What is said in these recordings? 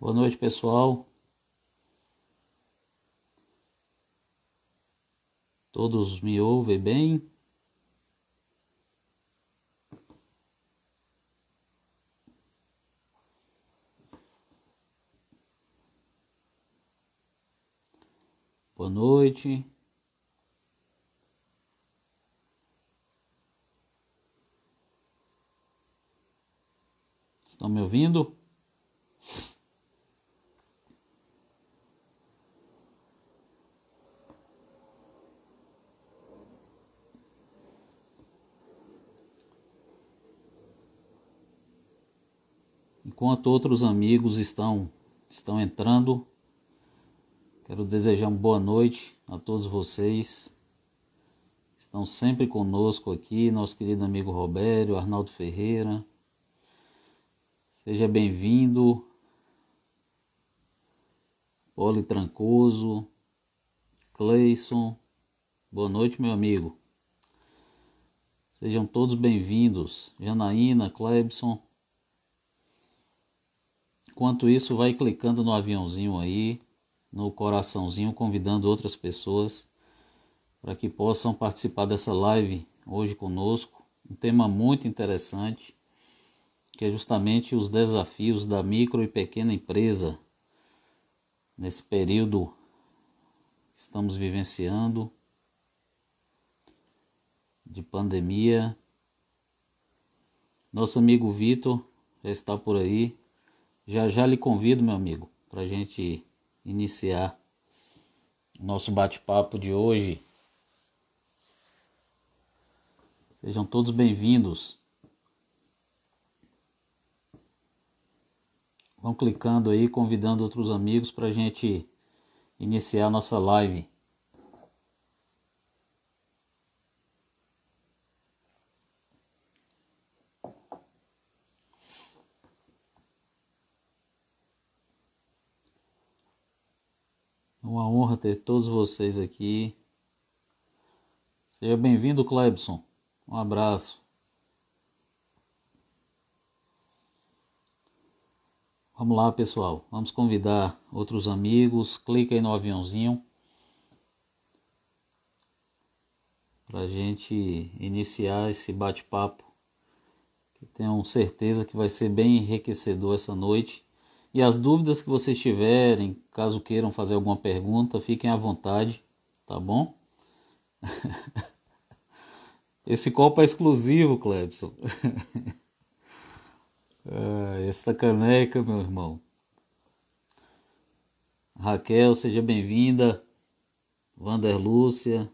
Boa noite, pessoal. Todos me ouvem bem? Boa noite. Estão me ouvindo? Enquanto outros amigos estão estão entrando, quero desejar uma boa noite a todos vocês. Estão sempre conosco aqui, nosso querido amigo Robério, Arnaldo Ferreira. Seja bem-vindo. Poli Trancoso, Cleison. Boa noite, meu amigo. Sejam todos bem-vindos. Janaína, Clebson. Enquanto isso, vai clicando no aviãozinho aí, no coraçãozinho, convidando outras pessoas para que possam participar dessa live hoje conosco. Um tema muito interessante, que é justamente os desafios da micro e pequena empresa nesse período que estamos vivenciando de pandemia. Nosso amigo Vitor já está por aí. Já já lhe convido, meu amigo, para a gente iniciar nosso bate-papo de hoje. Sejam todos bem-vindos. Vão clicando aí, convidando outros amigos para a gente iniciar nossa live. Uma honra ter todos vocês aqui. Seja bem-vindo, Clebson. Um abraço. Vamos lá, pessoal. Vamos convidar outros amigos. Clica aí no aviãozinho para a gente iniciar esse bate-papo. Que tenho certeza que vai ser bem enriquecedor essa noite. E as dúvidas que vocês tiverem, caso queiram fazer alguma pergunta, fiquem à vontade, tá bom? Esse copo é exclusivo, Clebson. ah, esta caneca, meu irmão. Raquel, seja bem-vinda. Vander Lúcia.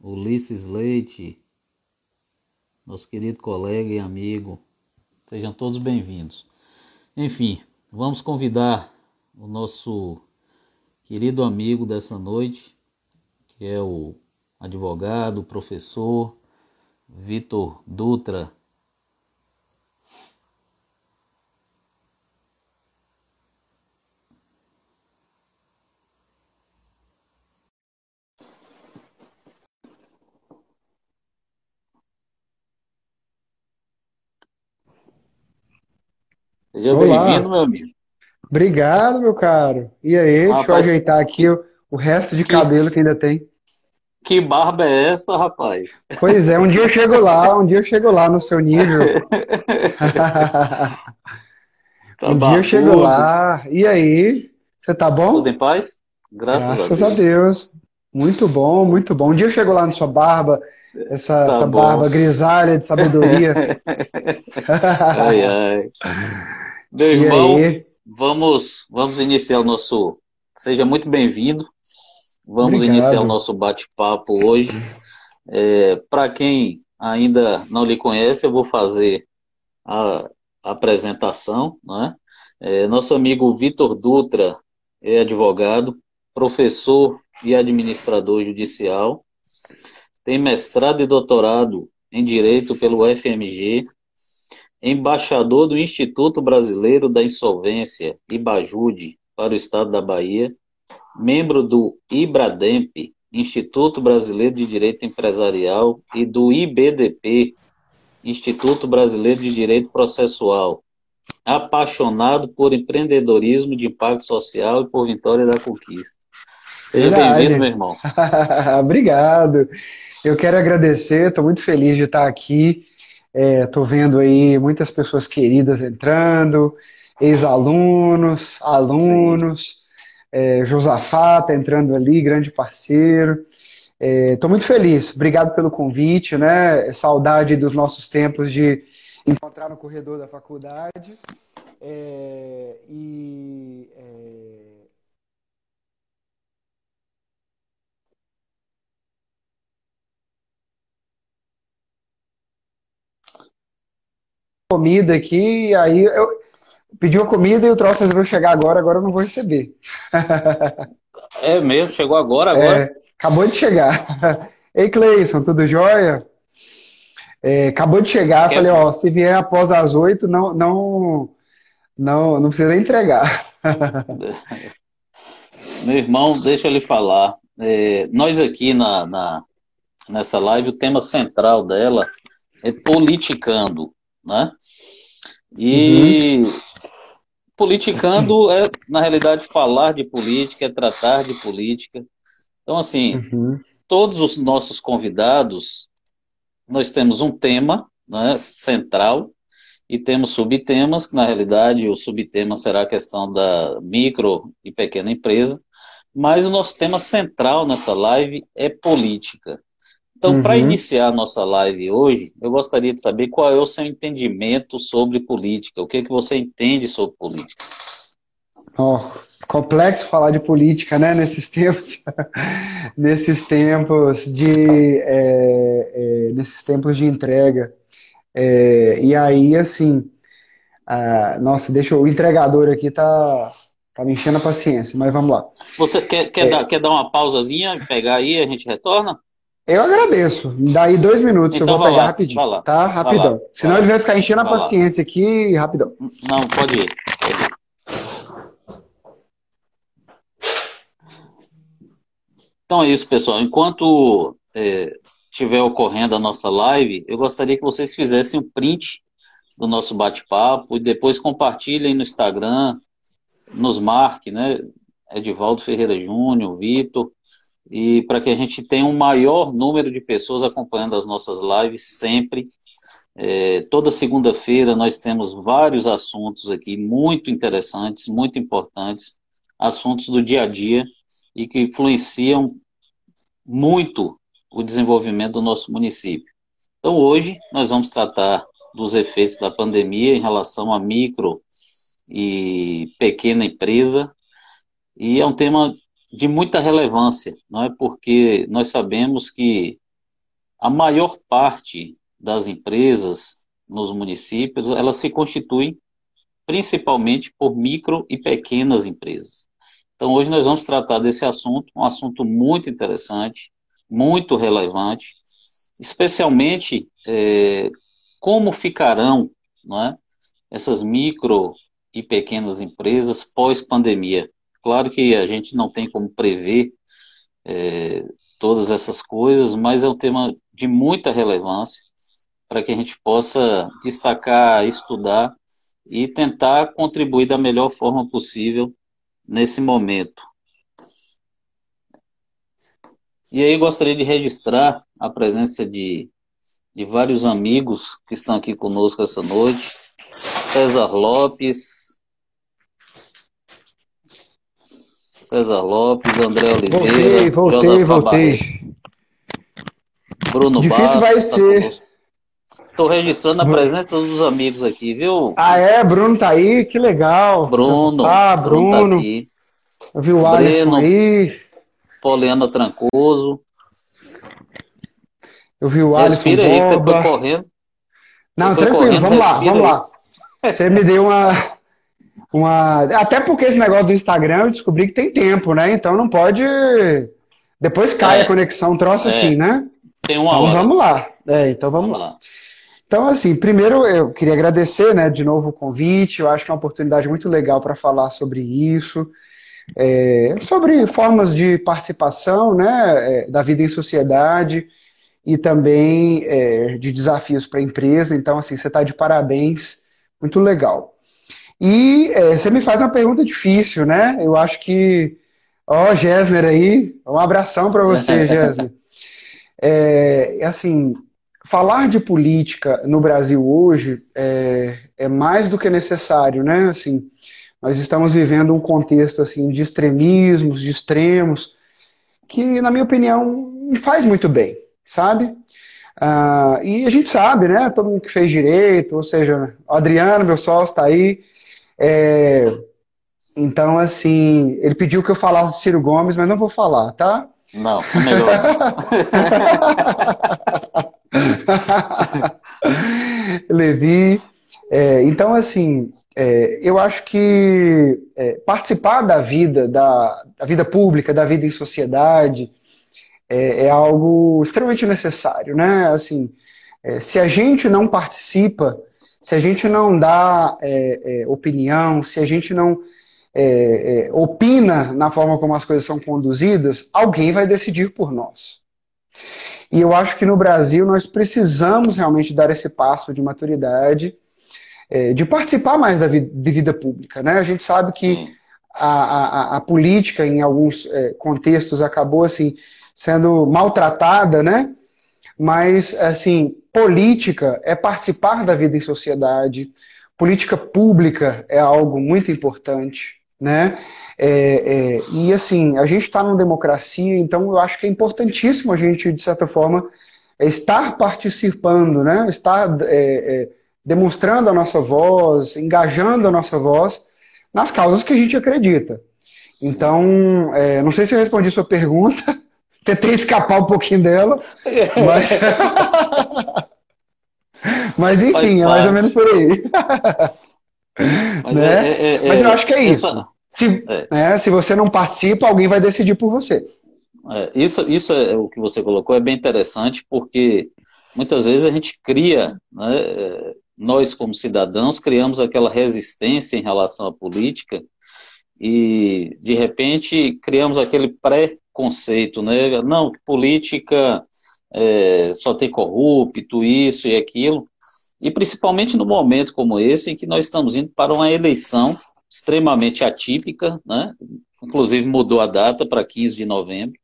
Ulisses Leite. Nosso querido colega e amigo. Sejam todos bem-vindos. Enfim, vamos convidar o nosso querido amigo dessa noite, que é o advogado, professor Vitor Dutra. Seja bem-vindo, meu amigo. Obrigado, meu caro. E aí, Rapaz, deixa eu ajeitar aqui o, o resto de que- cabelo que ainda tem. Que barba é essa, rapaz? Pois é, um dia eu chego lá, um dia eu chego lá no seu nível. Tá Um dia eu chego barbudo. lá. E aí, você tá bom? Tudo em paz? Graças, Graças a a Deus. Deus. Muito bom, muito bom. Um dia eu chego lá na sua barba, essa, Tá essa barba grisalha de sabedoria. Ai, ai. Meu irmão, vamos, vamos iniciar o nosso. Seja muito bem-vindo. Vamos Obrigado. iniciar o nosso bate-papo hoje. Para quem ainda não lhe conhece, eu vou fazer a apresentação. Né? É, nosso amigo Vitor Dutra é advogado, professor e administrador judicial, tem mestrado e doutorado em Direito pelo FMG, embaixador do Instituto Brasileiro da Insolvência, IBAJUDE, para o Estado da Bahia, membro do IBRADEMP, Instituto Brasileiro de Direito Empresarial, e do IBDP, Instituto Brasileiro de Direito Processual, apaixonado por empreendedorismo de impacto social e por vitória da conquista. Seja bem-vindo, meu irmão. Obrigado. Eu quero agradecer, estou muito feliz de estar aqui. Estou é, vendo aí muitas pessoas queridas entrando, ex-alunos, alunos, é, Josafá está entrando ali, grande parceiro. Estou é, muito feliz, obrigado pelo convite, né? Saudade dos nossos tempos de encontrar no corredor da faculdade. É, e comida aqui, aí eu pedi uma comida e o troço resolveu chegar agora, agora eu não vou receber. É mesmo? Chegou agora, agora? É, acabou de chegar. Ei, Cleison, tudo jóia? É, acabou de chegar, Quer... falei, ó, se vier após as oito, não, não, não, não precisa entregar. Meu irmão, deixa eu lhe falar. É, nós aqui na, na, nessa live, o tema central dela é politicando, né? E uhum. politicando é, na realidade, falar de política, é tratar de política. Então, assim, uhum. todos os nossos convidados, nós temos um tema né, central e temos subtemas, que na realidade o subtema será a questão da micro e pequena empresa, mas o nosso tema central nessa live é política. Então, uhum. para iniciar a nossa live hoje, eu gostaria de saber qual é o seu entendimento sobre política, o que, é que você entende sobre política. Oh, complexo falar de política, né, nesses tempos, nesses tempos de, é, é, nesses tempos de entrega. É, e aí, assim, nossa, deixa o entregador aqui tá, tá me enchendo a paciência, mas vamos lá. Você quer, quer, é. dar, quer dar uma pausazinha, pegar aí e a gente retorna? Eu agradeço. Daí dois minutos, então, eu vou pegar lá, rapidinho. Tá? Rapidão. Senão ele vai ficar enchendo a paciência lá. aqui rapidão. Não, pode ir. Pode ir. Então é isso, pessoal. Enquanto estiver é, ocorrendo a nossa live, eu gostaria que vocês fizessem um print do nosso bate-papo e depois compartilhem no Instagram, nos marque, né? Edivaldo Ferreira Júnior, Vitor, e para que a gente tenha um maior número de pessoas acompanhando as nossas lives sempre. É, toda segunda-feira nós temos vários assuntos aqui muito interessantes, muito importantes, assuntos do dia a dia e que influenciam muito o desenvolvimento do nosso município. Então, hoje, nós vamos tratar dos efeitos da pandemia em relação a micro e pequena empresa, e é um tema de muita relevância, não é? Porque nós sabemos que a maior parte das empresas nos municípios, elas se constituem principalmente por micro e pequenas empresas. Então, hoje nós vamos tratar desse assunto, um assunto muito interessante, muito relevante, especialmente é, como ficarão é, essas micro e pequenas empresas pós-pandemia. Claro que a gente não tem como prever é, todas essas coisas, mas é um tema de muita relevância para que a gente possa destacar, estudar e tentar contribuir da melhor forma possível nesse momento. E aí gostaria de registrar a presença de, de vários amigos que estão aqui conosco essa noite. César Lopes, César Lopes, André Oliveira. Voltei, voltei, voltei. Bruno Difícil vai tá ser. Estou registrando a presença dos amigos aqui, viu? Ah, é? Bruno tá aí, que legal. Bruno. Ah, Bruno. Bruno tá aqui. Eu vi o Alisson aí. Poliana Trancoso. Eu vi o Alisson Respira aí, você foi correndo. Não, tranquilo, correndo, vamos lá, vamos aí. lá. Você me deu uma, uma. Até porque esse negócio do Instagram eu descobri que tem tempo, né? Então não pode. Depois cai é. a conexão, troço é. assim, né? Tem uma então, hora. vamos lá. É, então vamos, vamos lá. lá. Então, assim, primeiro eu queria agradecer, né, de novo o convite. Eu acho que é uma oportunidade muito legal para falar sobre isso, é, sobre formas de participação, né, é, da vida em sociedade e também é, de desafios para a empresa. Então, assim, você está de parabéns, muito legal. E é, você me faz uma pergunta difícil, né? Eu acho que. Ó, oh, Gessner aí, um abração para você, Gessner. É, assim, falar de política no Brasil hoje é, é, mais do que necessário, né? Assim, nós estamos vivendo um contexto assim de extremismos, de extremos, que, na minha opinião, não faz muito bem, sabe? Ah, e a gente sabe, né? Todo mundo que fez direito, ou seja, o Adriano, meu sócio, está aí. É, então, assim, ele pediu que eu falasse de Ciro Gomes, mas não vou falar, tá? Não, é melhor. Levi. É, então, assim, é, eu acho que é, participar da vida, da, da, vida pública, da vida em sociedade, é, é algo extremamente necessário, né? Assim, é, se a gente não participa, se a gente não dá é, opinião, se a gente não opina na forma como as coisas são conduzidas, alguém vai decidir por nós. E eu acho que no Brasil nós precisamos realmente dar esse passo de maturidade, é, de participar mais da vida, de vida pública. Né? A gente sabe que a, a, a, política, em alguns é, contextos, acabou assim, sendo maltratada, né? Mas assim, política é participar da vida em sociedade, política pública é algo muito importante. Né? É, é, e assim, a gente está numa democracia, então eu acho que é importantíssimo a gente, de certa forma, estar participando, né? estar é, é, demonstrando a nossa voz, engajando a nossa voz nas causas que a gente acredita. Então, é, não sei se eu respondi sua pergunta, tentei escapar um pouquinho dela, mas. mas enfim, é mais ou menos por aí. Mas, né? É, é, Mas eu acho que é isso. Essa... Se, né, se você não participa, alguém vai decidir por você. É, isso, isso é o que você colocou, é bem interessante, porque muitas vezes a gente cria, né, é, nós como cidadãos, criamos aquela resistência em relação à política e, de repente, criamos aquele pré-conceito, né? Não, política é, só tem corrupto, isso e aquilo. E principalmente no momento como esse, em que nós estamos indo para uma eleição extremamente atípica, né? inclusive mudou a data para 15 de novembro.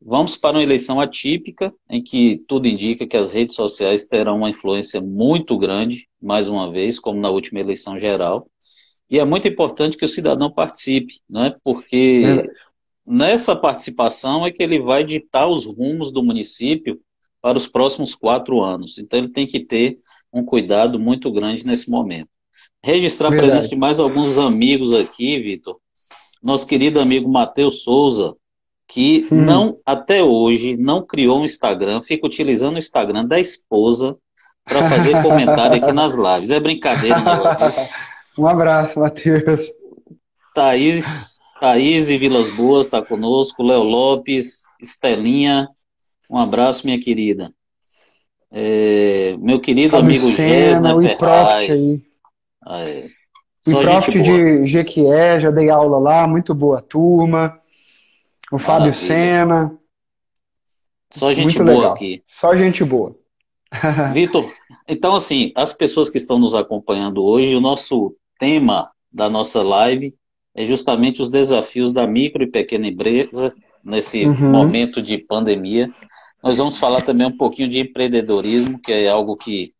Vamos para uma eleição atípica, em que tudo indica que as redes sociais terão uma influência muito grande, mais uma vez, como na última eleição geral. E é muito importante que o cidadão participe, né? porque é. Nessa participação é que ele vai ditar os rumos do município para os próximos quatro anos. Então ele tem que ter um cuidado muito grande nesse momento. Registrar Verdade. a presença de mais alguns amigos aqui, Vitor. Nosso querido amigo Matheus Souza, que hum. não, até hoje, não criou um Instagram, fica utilizando o Instagram da esposa para fazer comentário aqui nas lives. É brincadeira, meu Um abraço, Matheus. Thaís, Thaís e Vilas Boas está conosco, Léo Lopes, Estelinha, um abraço, minha querida. É, meu querido Fábio amigo Senna, Gesner Ferraz. Aí. Ah, é. Só Profit de Jequié, já dei aula lá, muito boa turma. O Fábio Maravilha. Sena. Só gente muito boa legal. aqui. Só gente boa. Vitor, então assim, as pessoas que estão nos acompanhando hoje, o nosso tema da nossa live é justamente os desafios da micro e pequena empresa nesse uhum. momento de pandemia. Nós vamos falar também um pouquinho de empreendedorismo, que é algo que,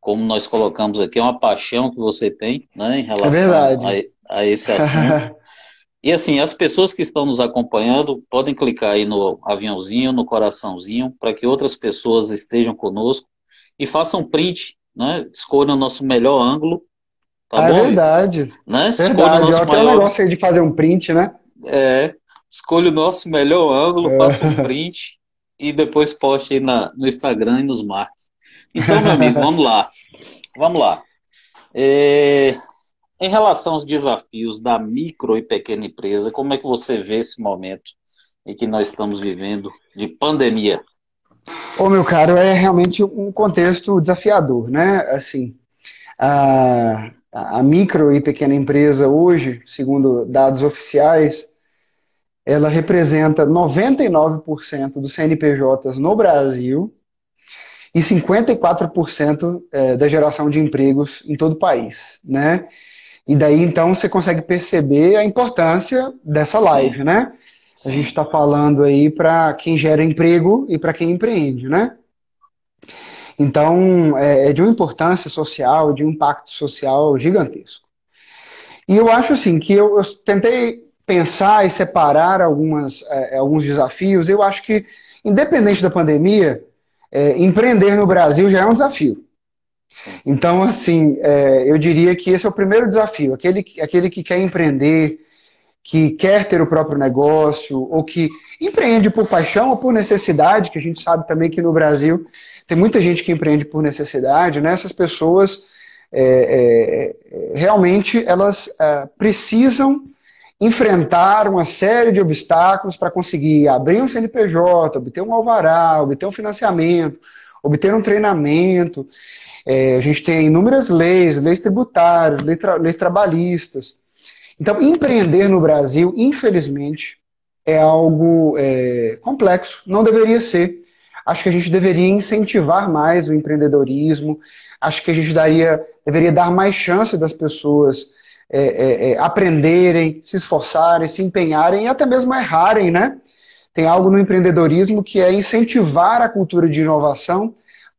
como nós colocamos aqui, é uma paixão que você tem né, em relação é a, a, esse assunto. e assim, as pessoas que estão nos acompanhando podem clicar aí no aviãozinho, no coraçãozinho, para que outras pessoas estejam conosco e façam print, né? Escolham o nosso melhor ângulo. Tá é bom? verdade. Né? Verdade. o nosso maior... um negócio aí de fazer um print, né? É. Escolha o nosso melhor ângulo, é. faça um print e depois poste aí na, no Instagram e nos marque. Então, meu amigo, vamos lá. Vamos lá. É, em relação aos desafios da micro e pequena empresa, como é que você vê esse momento em que nós estamos vivendo de pandemia? Ô, meu caro, é realmente um contexto desafiador, né? Assim, a, a micro e pequena empresa hoje, segundo dados oficiais, ela representa 99% dos CNPJs no Brasil e 54% é, da geração de empregos em todo o país, né? E daí então você consegue perceber a importância dessa live, Sim. né? Sim. A gente está falando aí para quem gera emprego e para quem empreende, né? Então, é, é de uma importância social, de um impacto social gigantesco. E eu acho assim que eu, eu tentei pensar e separar algumas, é, alguns desafios. Eu acho que, independente da pandemia, é, empreender no Brasil já é um desafio. Então, assim, é, eu diria que esse é o primeiro desafio. Aquele, aquele que quer empreender, que quer ter o próprio negócio, ou que empreende por paixão ou por necessidade, que a gente sabe também que no Brasil tem muita gente que empreende por necessidade, né? Essas pessoas é, é, realmente elas é, precisam enfrentar uma série de obstáculos para conseguir abrir um CNPJ, obter um alvará, obter um financiamento, obter um treinamento. É, a gente tem inúmeras leis, leis tributárias, leis, tra leis trabalhistas. Então, empreender no Brasil, infelizmente, é algo é, complexo, não deveria ser. Acho que a gente deveria incentivar mais o empreendedorismo, acho que a gente daria, deveria dar mais chance das pessoas é, é, é, aprenderem, se esforçarem, se empenharem e até mesmo errarem, né? Tem algo no empreendedorismo que é incentivar a cultura de inovação,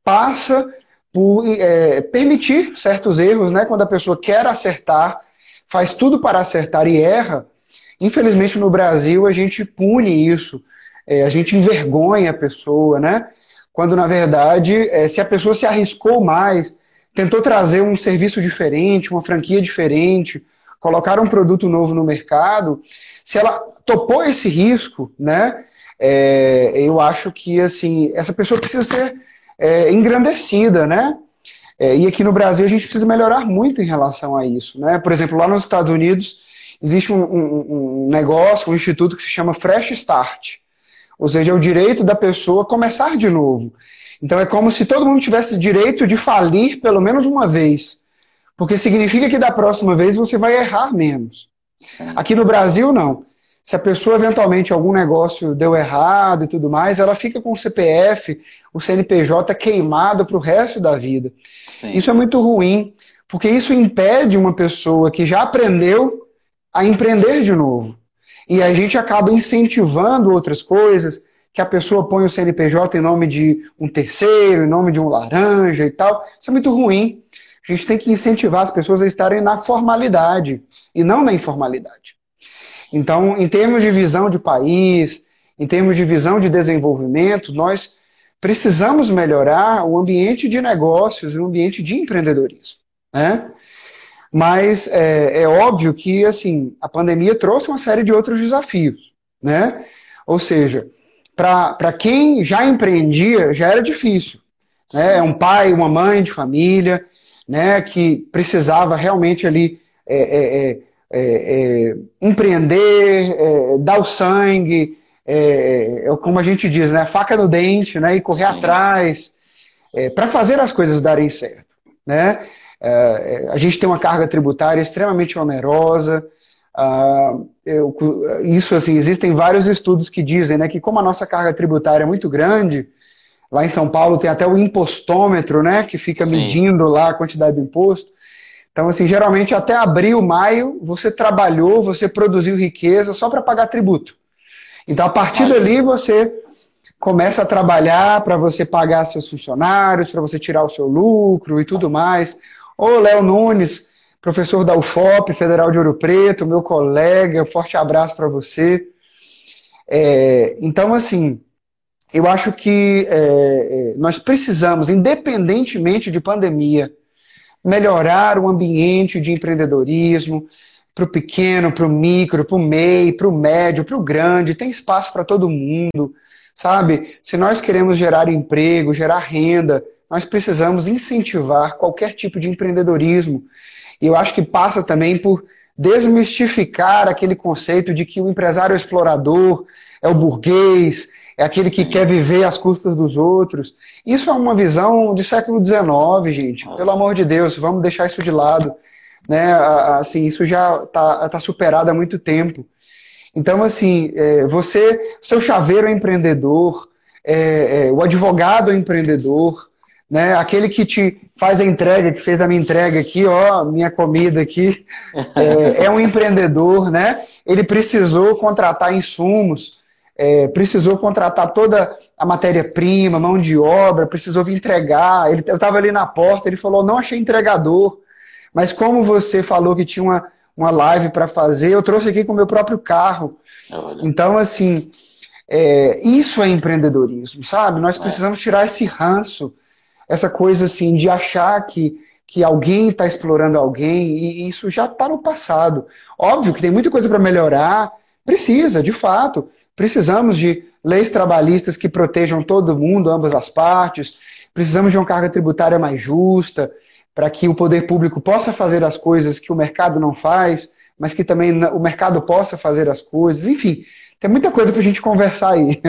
passa por é, permitir certos erros, né? Quando a pessoa quer acertar, faz tudo para acertar e erra. Infelizmente no Brasil a gente pune isso, é, a gente envergonha a pessoa, né? Quando na verdade, é, se a pessoa se arriscou mais, tentou trazer um serviço diferente, uma franquia diferente, colocar um produto novo no mercado, se ela topou esse risco, né? É, eu acho que assim essa pessoa precisa ser é, engrandecida, né? É, e aqui no Brasil a gente precisa melhorar muito em relação a isso, né? Por exemplo, lá nos Estados Unidos existe um, um, um negócio, um instituto que se chama Fresh Start, ou seja, é o direito da pessoa começar de novo. Então é como se todo mundo tivesse direito de falir pelo menos uma vez. Porque significa que da próxima vez você vai errar menos. Sim. Aqui no Brasil, não. Se a pessoa eventualmente algum negócio deu errado e tudo mais, ela fica com o CPF, o CNPJ queimado para o resto da vida. Sim. Isso é muito ruim, porque isso impede uma pessoa que já aprendeu a empreender de novo. E a gente acaba incentivando outras coisas, que a pessoa põe o CNPJ em nome de um terceiro, em nome de um laranja e tal. Isso é muito ruim. A gente tem que incentivar as pessoas a estarem na formalidade e não na informalidade. Então, em termos de visão de país, em termos de visão de desenvolvimento, nós precisamos melhorar o ambiente de negócios, o ambiente de empreendedorismo. Né? Mas é, é óbvio que assim a pandemia trouxe uma série de outros desafios. Né? Ou seja, para quem já empreendia, já era difícil. Né? É um pai, uma mãe de família, né, que precisava realmente ali é, é, é, é, é empreender, dar o sangue, é, como a gente diz, né, faca no dente, né, e correr Sim. atrás, para fazer as coisas darem certo. Né? A gente tem uma carga tributária extremamente onerosa, Uh, eu, isso assim, existem vários estudos que dizem né, que como a nossa carga tributária é muito grande, lá em São Paulo tem até o impostômetro, né, que fica Sim. medindo lá a quantidade de imposto. Então, assim, geralmente até abril, maio, você trabalhou, você produziu riqueza só para pagar tributo. Então, a partir dali, você começa a trabalhar para você pagar seus funcionários, para você tirar o seu lucro e tudo mais. Ô, Léo Nunes, professor da UFOP, Federal de Ouro Preto, meu colega, forte abraço para você. É, então, assim, eu acho que é, é, nós precisamos, independentemente de pandemia, melhorar o ambiente de empreendedorismo para o pequeno, para o micro, para o MEI, para o médio, para o grande, tem espaço para todo mundo, sabe? Se nós queremos gerar emprego, gerar renda, nós precisamos incentivar qualquer tipo de empreendedorismo. E eu acho que passa também por desmistificar aquele conceito de que o empresário explorador é o burguês, é aquele que Sim. quer viver às custas dos outros. Isso é uma visão do século XIX, gente. Pelo amor de Deus, vamos deixar isso de lado. Né? Assim, isso já está tá superado há muito tempo. Então, assim, é, você, seu chaveiro é empreendedor, é, é, o advogado é empreendedor, né? Aquele que te faz a entrega, que fez a minha entrega aqui, ó, minha comida aqui, é, é um empreendedor, né? Ele precisou contratar insumos, é, precisou contratar toda a matéria-prima, mão de obra, precisou vir entregar. Ele, eu estava ali na porta, ele falou: não achei entregador, mas como você falou que tinha uma, uma live para fazer, eu trouxe aqui com o meu próprio carro. Olha. Então, assim, é, isso é empreendedorismo, sabe? Nós é. precisamos tirar esse ranço, essa coisa assim de achar que, que alguém está explorando alguém, e isso já está no passado. Óbvio que tem muita coisa para melhorar, precisa, de fato. Precisamos de leis trabalhistas que protejam todo mundo, ambas as partes. Precisamos de uma carga tributária mais justa, para que o poder público possa fazer as coisas que o mercado não faz, mas que também o mercado possa fazer as coisas. Enfim, tem muita coisa para a gente conversar aí.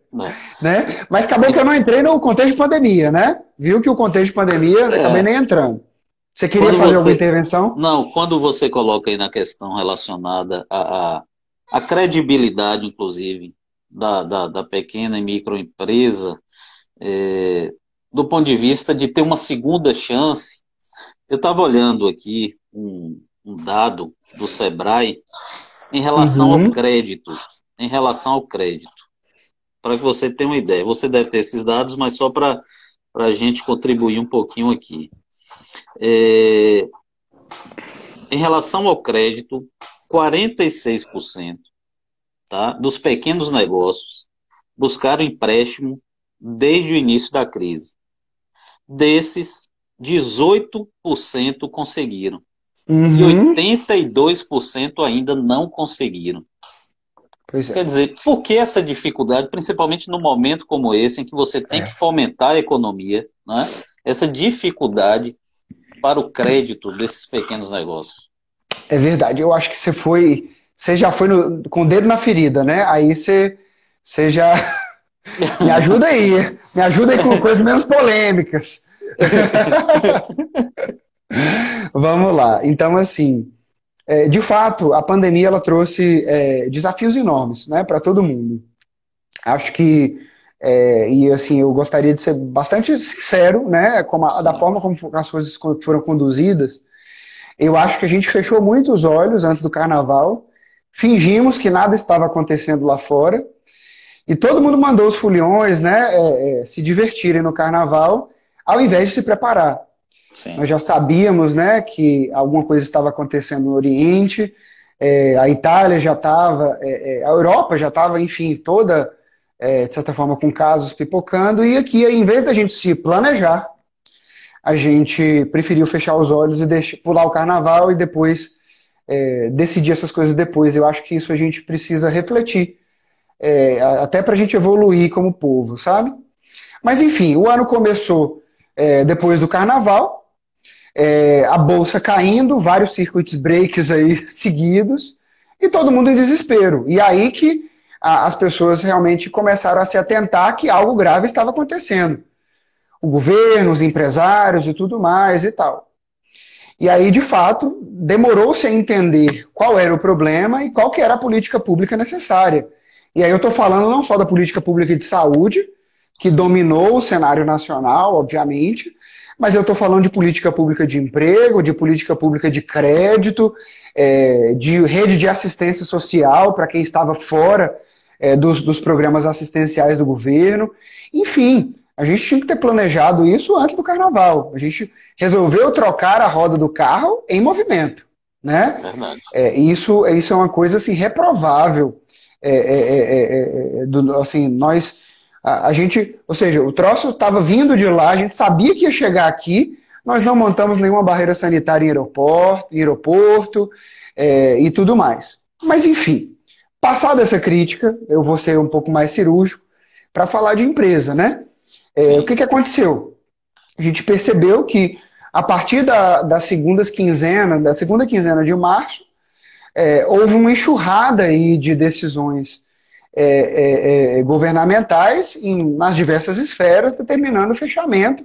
né? Mas acabou que eu não entrei no contexto de pandemia, né? Viu que o contexto de pandemia, é. acabei nem entrando. Você queria quando fazer você... alguma intervenção? Não, quando você coloca aí na questão relacionada a, a a credibilidade, inclusive, da, da, da pequena e microempresa, é, do ponto de vista de ter uma segunda chance. Eu estava olhando aqui um, um, dado do Sebrae em relação uhum. ao crédito. Em relação ao crédito. Para que você tenha uma ideia. Você deve ter esses dados, mas só para a gente contribuir um pouquinho aqui. É, em relação ao crédito, 46% tá, dos pequenos negócios buscaram empréstimo desde o início da crise. Desses, 18% conseguiram. Uhum. E 82% ainda não conseguiram. É. Quer dizer, por que essa dificuldade, principalmente no momento como esse, em que você tem é. que fomentar a economia, né? essa dificuldade para o crédito desses pequenos negócios? É verdade. Eu acho que você foi, você já foi no, com o dedo na ferida, né? Aí você, você já me ajuda aí, me ajuda aí com coisas menos polêmicas. Vamos lá. Então, assim, é, de fato, a pandemia ela trouxe é, desafios enormes, né, para todo mundo. Acho que é, e assim eu gostaria de ser bastante sincero, né, a, da forma como as coisas foram conduzidas. Eu acho que a gente fechou muito os olhos antes do carnaval, fingimos que nada estava acontecendo lá fora, e todo mundo mandou os foliões né, é, é, se divertirem no carnaval, ao invés de se preparar. Sim. Nós já sabíamos né, que alguma coisa estava acontecendo no Oriente, é, a Itália já estava, é, é, a Europa já estava, enfim, toda, é, de certa forma, com casos pipocando, e aqui, em vez da gente se planejar, a gente preferiu fechar os olhos e deixar, pular o carnaval e depois é, decidir essas coisas depois. Eu acho que isso a gente precisa refletir, é, até para a gente evoluir como povo, sabe? Mas enfim, o ano começou depois do carnaval, é, a bolsa caindo, vários circuits breaks aí seguidos, e todo mundo em desespero. E aí que a, as pessoas realmente começaram a se atentar que algo grave estava acontecendo o governo, os empresários e tudo mais e tal. E aí, de fato, demorou-se a entender qual era o problema e qual que era a política pública necessária. E aí eu estou falando não só da política pública de saúde, que dominou o cenário nacional, obviamente, mas eu estou falando de política pública de emprego, de política pública de crédito, é, de rede de assistência social para quem estava fora é, dos, dos programas assistenciais do governo. Enfim, a gente tinha que ter planejado isso antes do carnaval. A gente resolveu trocar a roda do carro em movimento. Né? Verdade. É, isso, isso é uma coisa assim, reprovável. É, é, é, é do, assim, nós, a, a, gente, ou seja, o troço estava vindo de lá, a gente sabia que ia chegar aqui, nós não montamos nenhuma barreira sanitária em aeroporto, em aeroporto e tudo mais. Mas enfim, passada essa crítica, eu vou ser um pouco mais cirúrgico para falar de empresa, né? É, o que, que aconteceu? A gente percebeu que a partir da, da segunda quinzena, da segunda quinzena de março, é, houve uma enxurrada aí de decisões é, é, é governamentais em, nas diversas esferas, determinando o fechamento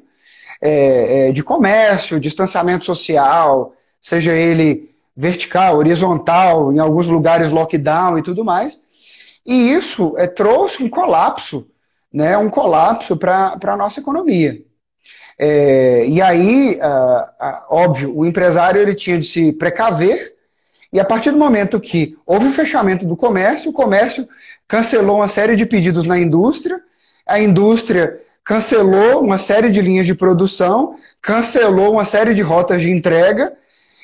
é, de comércio, distanciamento social, seja ele vertical, horizontal, em alguns lugares lockdown e tudo mais. E isso trouxe um colapso né, um colapso para a nossa economia. É, e aí, ah, ah, óbvio, o empresário ele tinha de se precaver, e a partir do momento que houve o fechamento do comércio, o comércio cancelou uma série de pedidos na indústria, a indústria cancelou uma série de linhas de produção, cancelou uma série de rotas de entrega,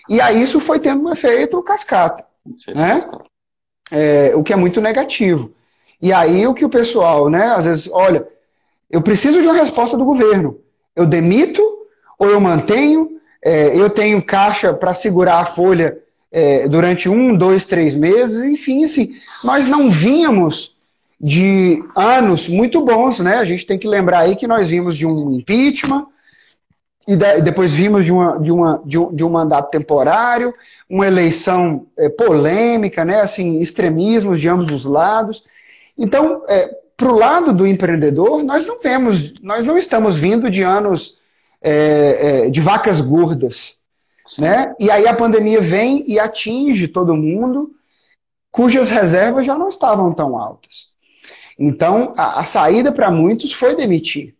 e aí isso foi tendo um efeito cascata. Né? É, o que é muito negativo. E aí o que o pessoal, né, às vezes, olha, eu preciso de uma resposta do governo. Eu demito ou eu mantenho? É, eu tenho caixa para segurar a folha é, durante um, dois, três meses, enfim, assim, nós não vínhamos de anos muito bons, né? A gente tem que lembrar aí que nós vimos de um impeachment, e depois vimos de, uma, de, uma, de, um, de um mandato temporário, uma eleição é, polêmica, né? assim, extremismos de ambos os lados. Então, é, para o lado do empreendedor, nós não vemos, nós não estamos vindo de anos é, é, de vacas gordas. Né? E aí a pandemia vem e atinge todo mundo, cujas reservas já não estavam tão altas. Então, a, a saída para muitos foi demitir.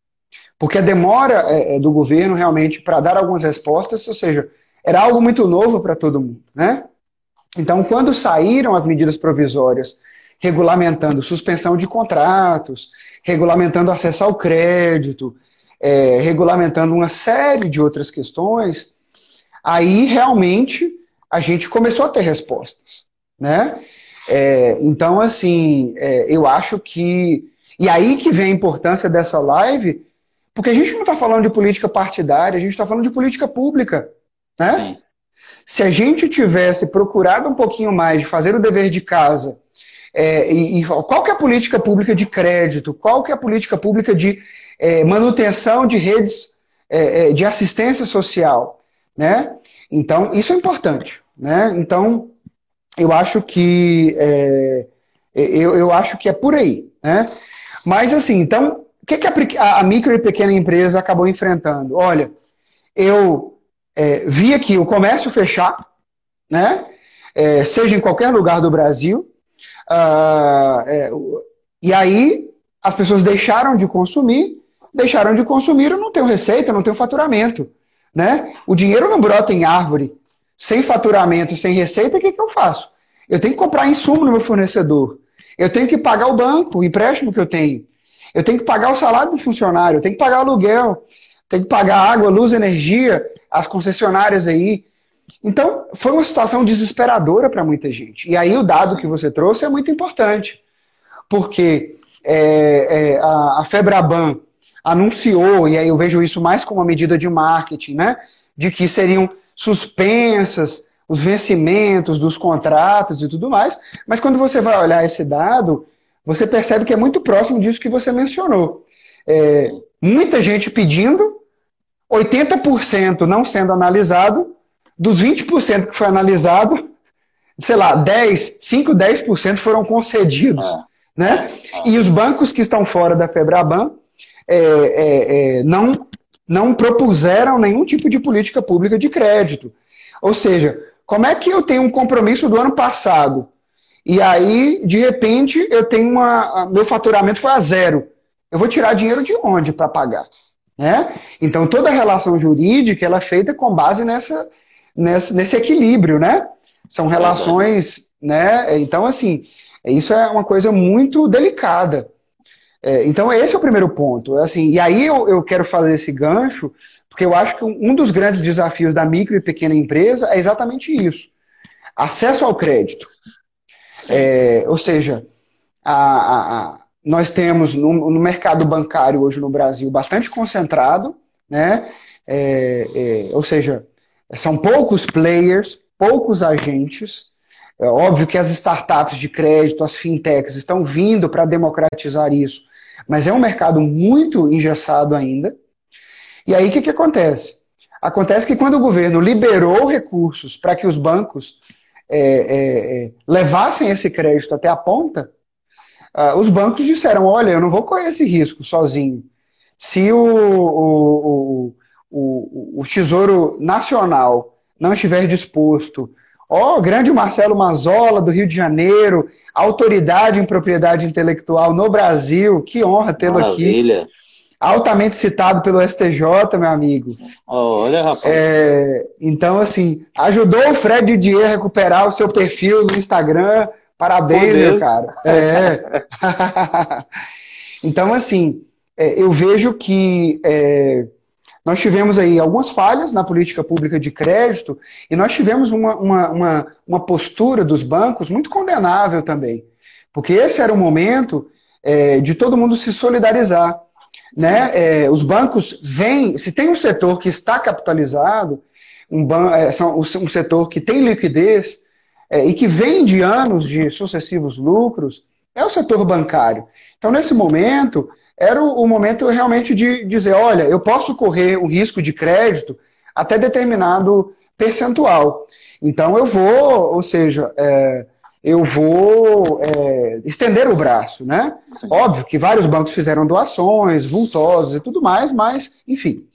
Porque a demora é, é do governo realmente para dar algumas respostas, ou seja, era algo muito novo para todo mundo. Né? Então, quando saíram as medidas provisórias regulamentando suspensão de contratos, regulamentando acesso ao crédito, é, regulamentando uma série de outras questões, aí realmente a gente começou a ter respostas, né? É, então, assim, é, eu acho que. E aí que vem a importância dessa live, porque a gente não está falando de política partidária, a gente está falando de política pública, né? Sim. Se a gente tivesse procurado um pouquinho mais de fazer o dever de casa, é, e, e, qual que é a política pública de crédito, qual que é a política pública de é, manutenção de redes é, é de assistência social, né? Então, isso é importante, né? Então, eu acho que é, eu, eu acho que é por aí, né? Mas assim, então, o que, que a, a, micro e pequena empresa acabou enfrentando? Olha, eu é, vi aqui o comércio fechar, né? É, seja em qualquer lugar do Brasil, uh, e aí as pessoas deixaram de consumir, deixaram de consumir, eu não tenho receita, não tenho faturamento. Né? O dinheiro não brota em árvore. Sem faturamento, sem receita, o que, que eu faço? Eu tenho que comprar insumo no meu fornecedor. Eu tenho que pagar o banco, o empréstimo que eu tenho. Eu tenho que pagar o salário do funcionário, eu tenho que pagar o aluguel, tenho que pagar água, luz, energia, as concessionárias aí. Então, foi uma situação desesperadora para muita gente. E aí o dado que você trouxe é muito importante. Porque é, é, a, a Febraban anunciou, e aí eu vejo isso mais como uma medida de marketing, né? De que seriam suspensas os vencimentos dos contratos e tudo mais, mas quando você vai olhar esse dado, você percebe que é muito próximo disso que você mencionou. É, muita gente pedindo, 80% não sendo analisado, dos 20% que foi analisado, sei lá, 10, 5, 10% foram concedidos. É. Né? E os bancos que estão fora da Febraban é, é, é, não, não propuseram nenhum tipo de política pública de crédito. Ou seja, como é que eu tenho um compromisso do ano passado e aí, de repente, eu tenho uma. Meu faturamento foi a zero. Eu vou tirar dinheiro de onde para pagar? Né? Então, toda a relação jurídica ela é feita com base nessa, nessa, nesse equilíbrio, né? São relações, né? Então, assim, isso é uma coisa muito delicada. É, então, esse é o primeiro ponto. Assim, e aí eu, eu quero fazer esse gancho, porque eu acho que um dos grandes desafios da micro e pequena empresa é exatamente isso: acesso ao crédito. É, ou seja, a, a, a, nós temos no, no, mercado bancário hoje no Brasil bastante concentrado, né? É, é, ou seja, são poucos players, poucos agentes, é óbvio que as startups de crédito, as fintechs, estão vindo para democratizar isso, mas é um mercado muito engessado ainda. E aí o que, que acontece? Acontece que quando o governo liberou recursos para que os bancos é, é, é, levassem esse crédito até a ponta, uh, os bancos disseram: olha, eu não vou correr esse risco sozinho. Se o, o, o, o Tesouro Nacional não estiver disposto Ó, oh, grande Marcelo Mazola, do Rio de Janeiro, autoridade em propriedade intelectual no Brasil, que honra tê-lo aqui. altamente citado pelo STJ, meu amigo. Olha, rapaz. É, então, assim, ajudou o Fred Didier a recuperar o seu perfil no Instagram. Parabéns, meu cara. É. então, assim, é, eu vejo que é, nós tivemos aí algumas falhas na política pública de crédito e nós tivemos uma, uma, uma, uma postura dos bancos muito condenável também. Porque esse era o momento é, de todo mundo se solidarizar. Né? É, os bancos vêm, se tem um setor que está capitalizado, um, ban, é, um setor que tem liquidez é, e que vem de anos de sucessivos lucros, é o setor bancário. Então, nesse momento, era o, o momento realmente de dizer: olha, eu posso correr o risco de crédito até determinado percentual. Então, eu vou, ou seja, é, eu vou é, estender o braço, né? Sim. Óbvio que vários bancos fizeram doações vultosas e tudo mais, mas, enfim.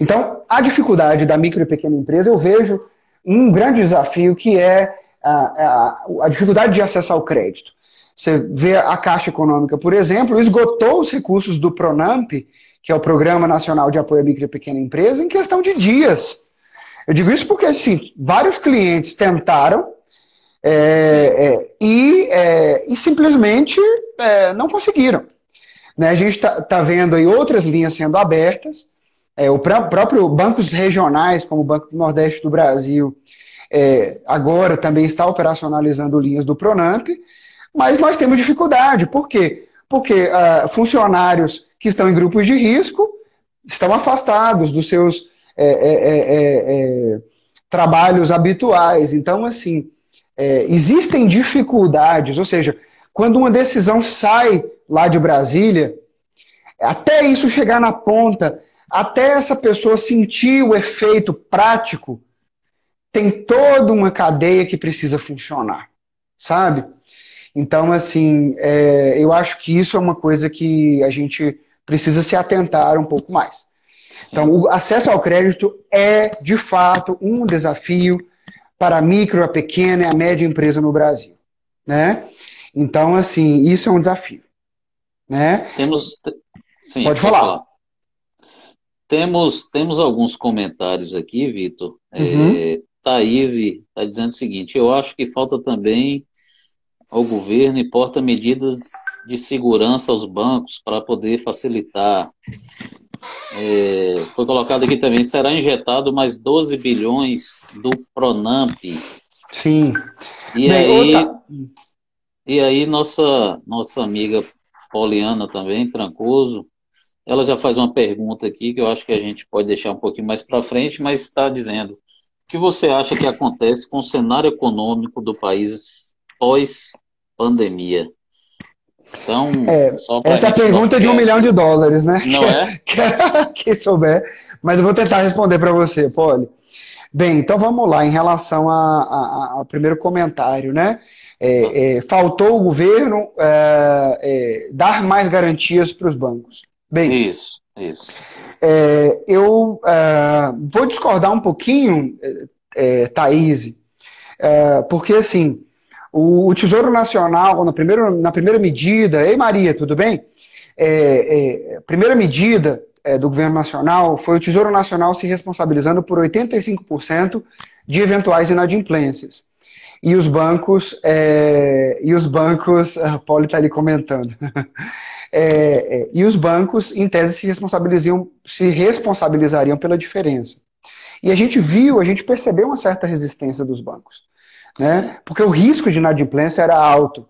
Então, a dificuldade da micro e pequena empresa, eu vejo um grande desafio que é a, a, a dificuldade de acessar o crédito. Você vê a Caixa Econômica, por exemplo, esgotou os recursos do PRONAMP, que é o Programa Nacional de Apoio à Micro e Pequena Empresa, em questão de dias. Eu digo isso porque, assim, vários clientes tentaram, é, é, e, é, e, simplesmente é, não conseguiram. Né? A gente está tá vendo aí outras linhas sendo abertas, é, o pró próprio bancos regionais, como o Banco do Nordeste do Brasil, é, agora também está operacionalizando linhas do Pronamp, mas nós temos dificuldade. Por quê? Porque uh, funcionários que estão em grupos de risco estão afastados dos seus trabalhos habituais. Então, assim, é, existem dificuldades, ou seja, quando uma decisão sai lá de Brasília, até isso chegar na ponta, até essa pessoa sentir o efeito prático, tem toda uma cadeia que precisa funcionar, sabe? Então, assim, é, eu acho que isso é uma coisa que a gente precisa se atentar um pouco mais. Sim. Então, o acesso ao crédito é, de fato, um desafio para a micro, a pequena e a média empresa no Brasil. Né? Então, assim, isso é um desafio. Né? Temos. Sim, pode falar. falar. Temos, temos alguns comentários aqui, Vitor. Uhum. É, Thaís está dizendo o seguinte: eu acho que falta também ao governo e porta medidas de segurança aos bancos para poder facilitar é, foi colocado aqui também, será injetado mais 12 bilhões do Pronamp. Sim. E Bem, aí, outra... e aí nossa, nossa amiga Poliana também, Trancoso, ela já faz uma pergunta aqui que eu acho que a gente pode deixar um pouquinho mais para frente, mas está dizendo, o que você acha que acontece com o cenário econômico do país pós-pandemia? Então, é, essa pergunta é de um milhão de dólares, né? Não é? Quem souber. Mas eu vou tentar responder para você, Poli. Bem, então vamos lá, em relação ao primeiro comentário, né? É, é, faltou o governo é, é, dar mais garantias para os bancos. Bem, isso, isso. É, eu vou discordar um pouquinho, é, Thaís, porque assim, o, o Tesouro Nacional, na primeira, na primeira medida, ei Maria, tudo bem? É, é, primeira medida é, do governo nacional foi o Tesouro Nacional se responsabilizando por 85% de eventuais inadimplências. E os bancos, é, e os bancos, a Poli está ali comentando, é, é, e os bancos, em tese, se se responsabilizariam pela diferença. E a gente viu, a gente percebeu uma certa resistência dos bancos né? porque o risco de inadimplência era alto.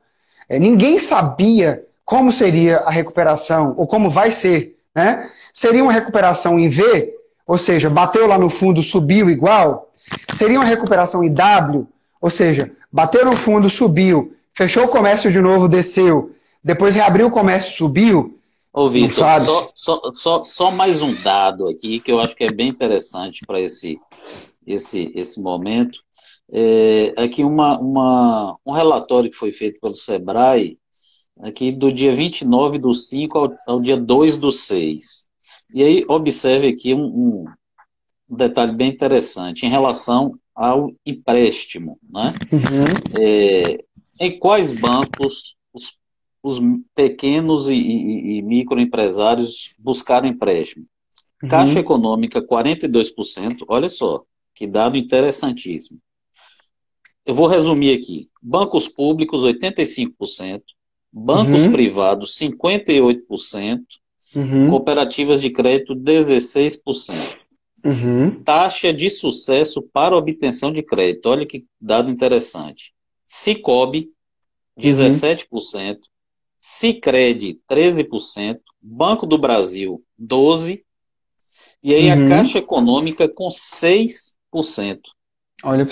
É, ninguém sabia como seria a recuperação, ou como vai ser. Né? Seria uma recuperação em V, ou seja, bateu lá no fundo, subiu igual? Seria uma recuperação em W, ou seja, bateu no fundo, subiu, fechou o comércio de novo, desceu, depois reabriu o comércio, subiu? Ô, Vitor, só, só, só, só mais um dado aqui que eu acho que é bem interessante para esse, esse, esse momento é, aqui uma, uma, um relatório que foi feito pelo SEBRAE, aqui do dia 29 do 5 ao, ao dia 2 do 6. E aí, observe aqui um, um, um detalhe bem interessante em relação ao empréstimo. Né? Uhum. É, em quais bancos os os pequenos e, e, e microempresários buscaram empréstimo. Uhum. Caixa Econômica, 42%. Olha só, que dado interessantíssimo. Eu vou resumir aqui. Bancos públicos, 85%. Bancos uhum. privados, 58%. Uhum. Cooperativas de crédito, 16%. Uhum. Taxa de sucesso para obtenção de crédito. Olha que dado interessante. Cicobi, 17%. Uhum. Cicred, 13%. Banco do Brasil, 12%. E aí uhum. a Caixa Econômica com 6%.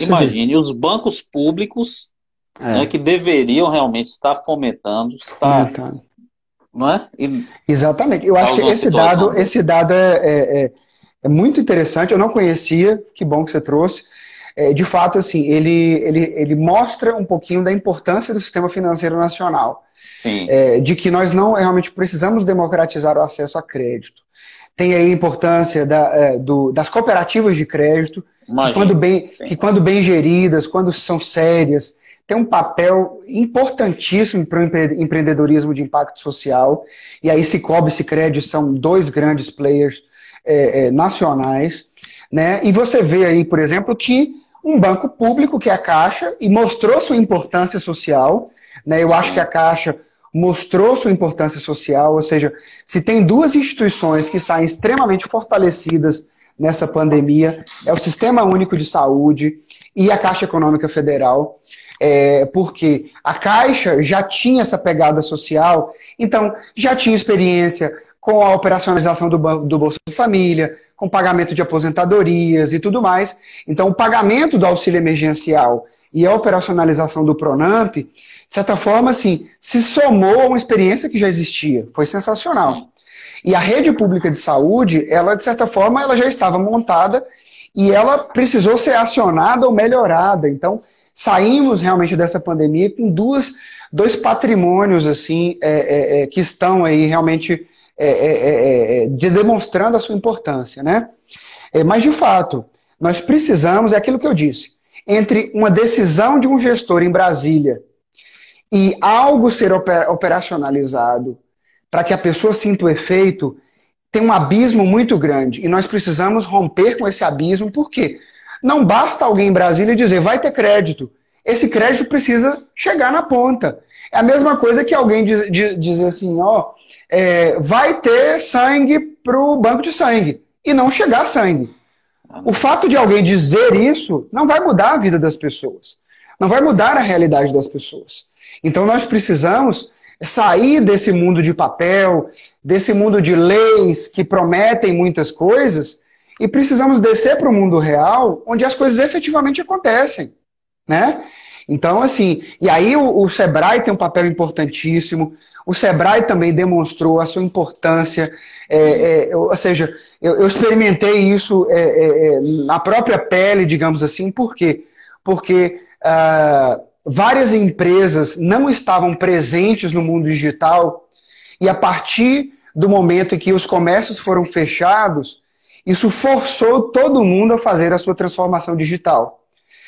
Imagine, os bancos públicos é. né, que deveriam realmente estar fomentando, estar. Não é? E Exatamente. Eu acho que esse dado, esse dado é, é, é, é, muito interessante. Eu não conhecia, que bom que você trouxe. É, de fato, assim, ele, ele, ele mostra um pouquinho da importância do sistema financeiro nacional. Sim. É, de que nós não realmente precisamos democratizar o acesso a crédito. Tem aí a importância da, do, das cooperativas de crédito, que quando, bem, que quando bem geridas, quando são sérias, tem um papel importantíssimo para o empreendedorismo de impacto social. E aí Cicobi e Cicred são dois grandes players é, é, nacionais. Né? E você vê aí, por exemplo, que um banco público, que é a Caixa, e mostrou sua importância social. Né? Eu acho que a Caixa mostrou sua importância social, ou seja, se tem duas instituições que saem extremamente fortalecidas nessa pandemia, é o Sistema Único de Saúde e a Caixa Econômica Federal, é, porque a Caixa já tinha essa pegada social, então já tinha experiência com a operacionalização do, do Bolsa Família, com pagamento de aposentadorias e tudo mais. Então, o pagamento do auxílio emergencial e a operacionalização do Pronamp, de certa forma, assim, se somou a uma experiência que já existia. Foi sensacional. Sim. E a rede pública de saúde, ela, de certa forma, ela já estava montada e ela precisou ser acionada ou melhorada. Então, saímos realmente dessa pandemia com duas, dois patrimônios assim é, é, é que estão aí realmente é, é, é, de demonstrando a sua importância, né? mas de fato, nós precisamos, é aquilo que eu disse, entre uma decisão de um gestor em Brasília e algo ser operacionalizado para que a pessoa sinta o efeito, tem um abismo muito grande. E nós precisamos romper com esse abismo, por quê? Não basta alguém em Brasília dizer vai ter crédito. Esse crédito precisa chegar na ponta. É a mesma coisa que alguém diz, diz, dizer assim, ó, é, vai ter sangue para o banco de sangue e não chegar sangue. O fato de alguém dizer isso não vai mudar a vida das pessoas. Não vai mudar a realidade das pessoas. Então nós precisamos sair desse mundo de papel, desse mundo de leis que prometem muitas coisas e precisamos descer para o mundo real, onde as coisas efetivamente acontecem, né? Então, assim, e aí o, o, Sebrae tem um papel importantíssimo, o Sebrae também demonstrou a sua importância, é, é, ou seja, eu, eu experimentei isso é, é, é na própria pele, digamos assim, por quê? Porque uh, várias empresas não estavam presentes no mundo digital e a partir do momento em que os comércios foram fechados, isso forçou todo mundo a fazer a sua transformação digital,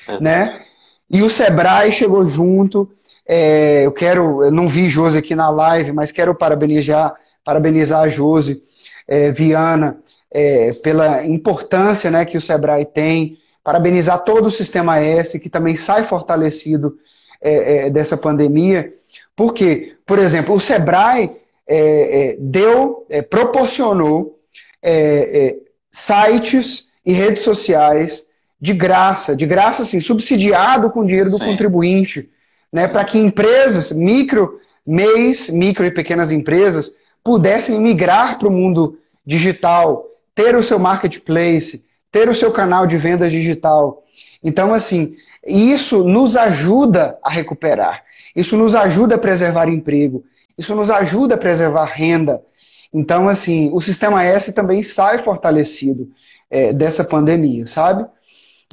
é. né? E o Sebrae chegou junto. É, eu quero, eu não vi Josi aqui na live, mas quero parabenizar, parabenizar a Josi é, Viana é, pela importância, né, que o Sebrae tem parabenizar todo o Sistema S, que também sai fortalecido é, é, dessa pandemia. Porque, por exemplo, o Sebrae é, é deu, é, proporcionou é, sites e redes sociais de graça, de graça assim, subsidiado com o dinheiro do Sim. contribuinte, né, para que empresas, micro, MEIs, micro e pequenas empresas, pudessem migrar para o mundo digital, ter o seu marketplace, ter o seu canal de vendas digital. Então, assim, isso nos ajuda a recuperar. Isso nos ajuda a preservar emprego. Isso nos ajuda a preservar renda. Então, assim, o sistema S também sai fortalecido é, dessa pandemia, sabe?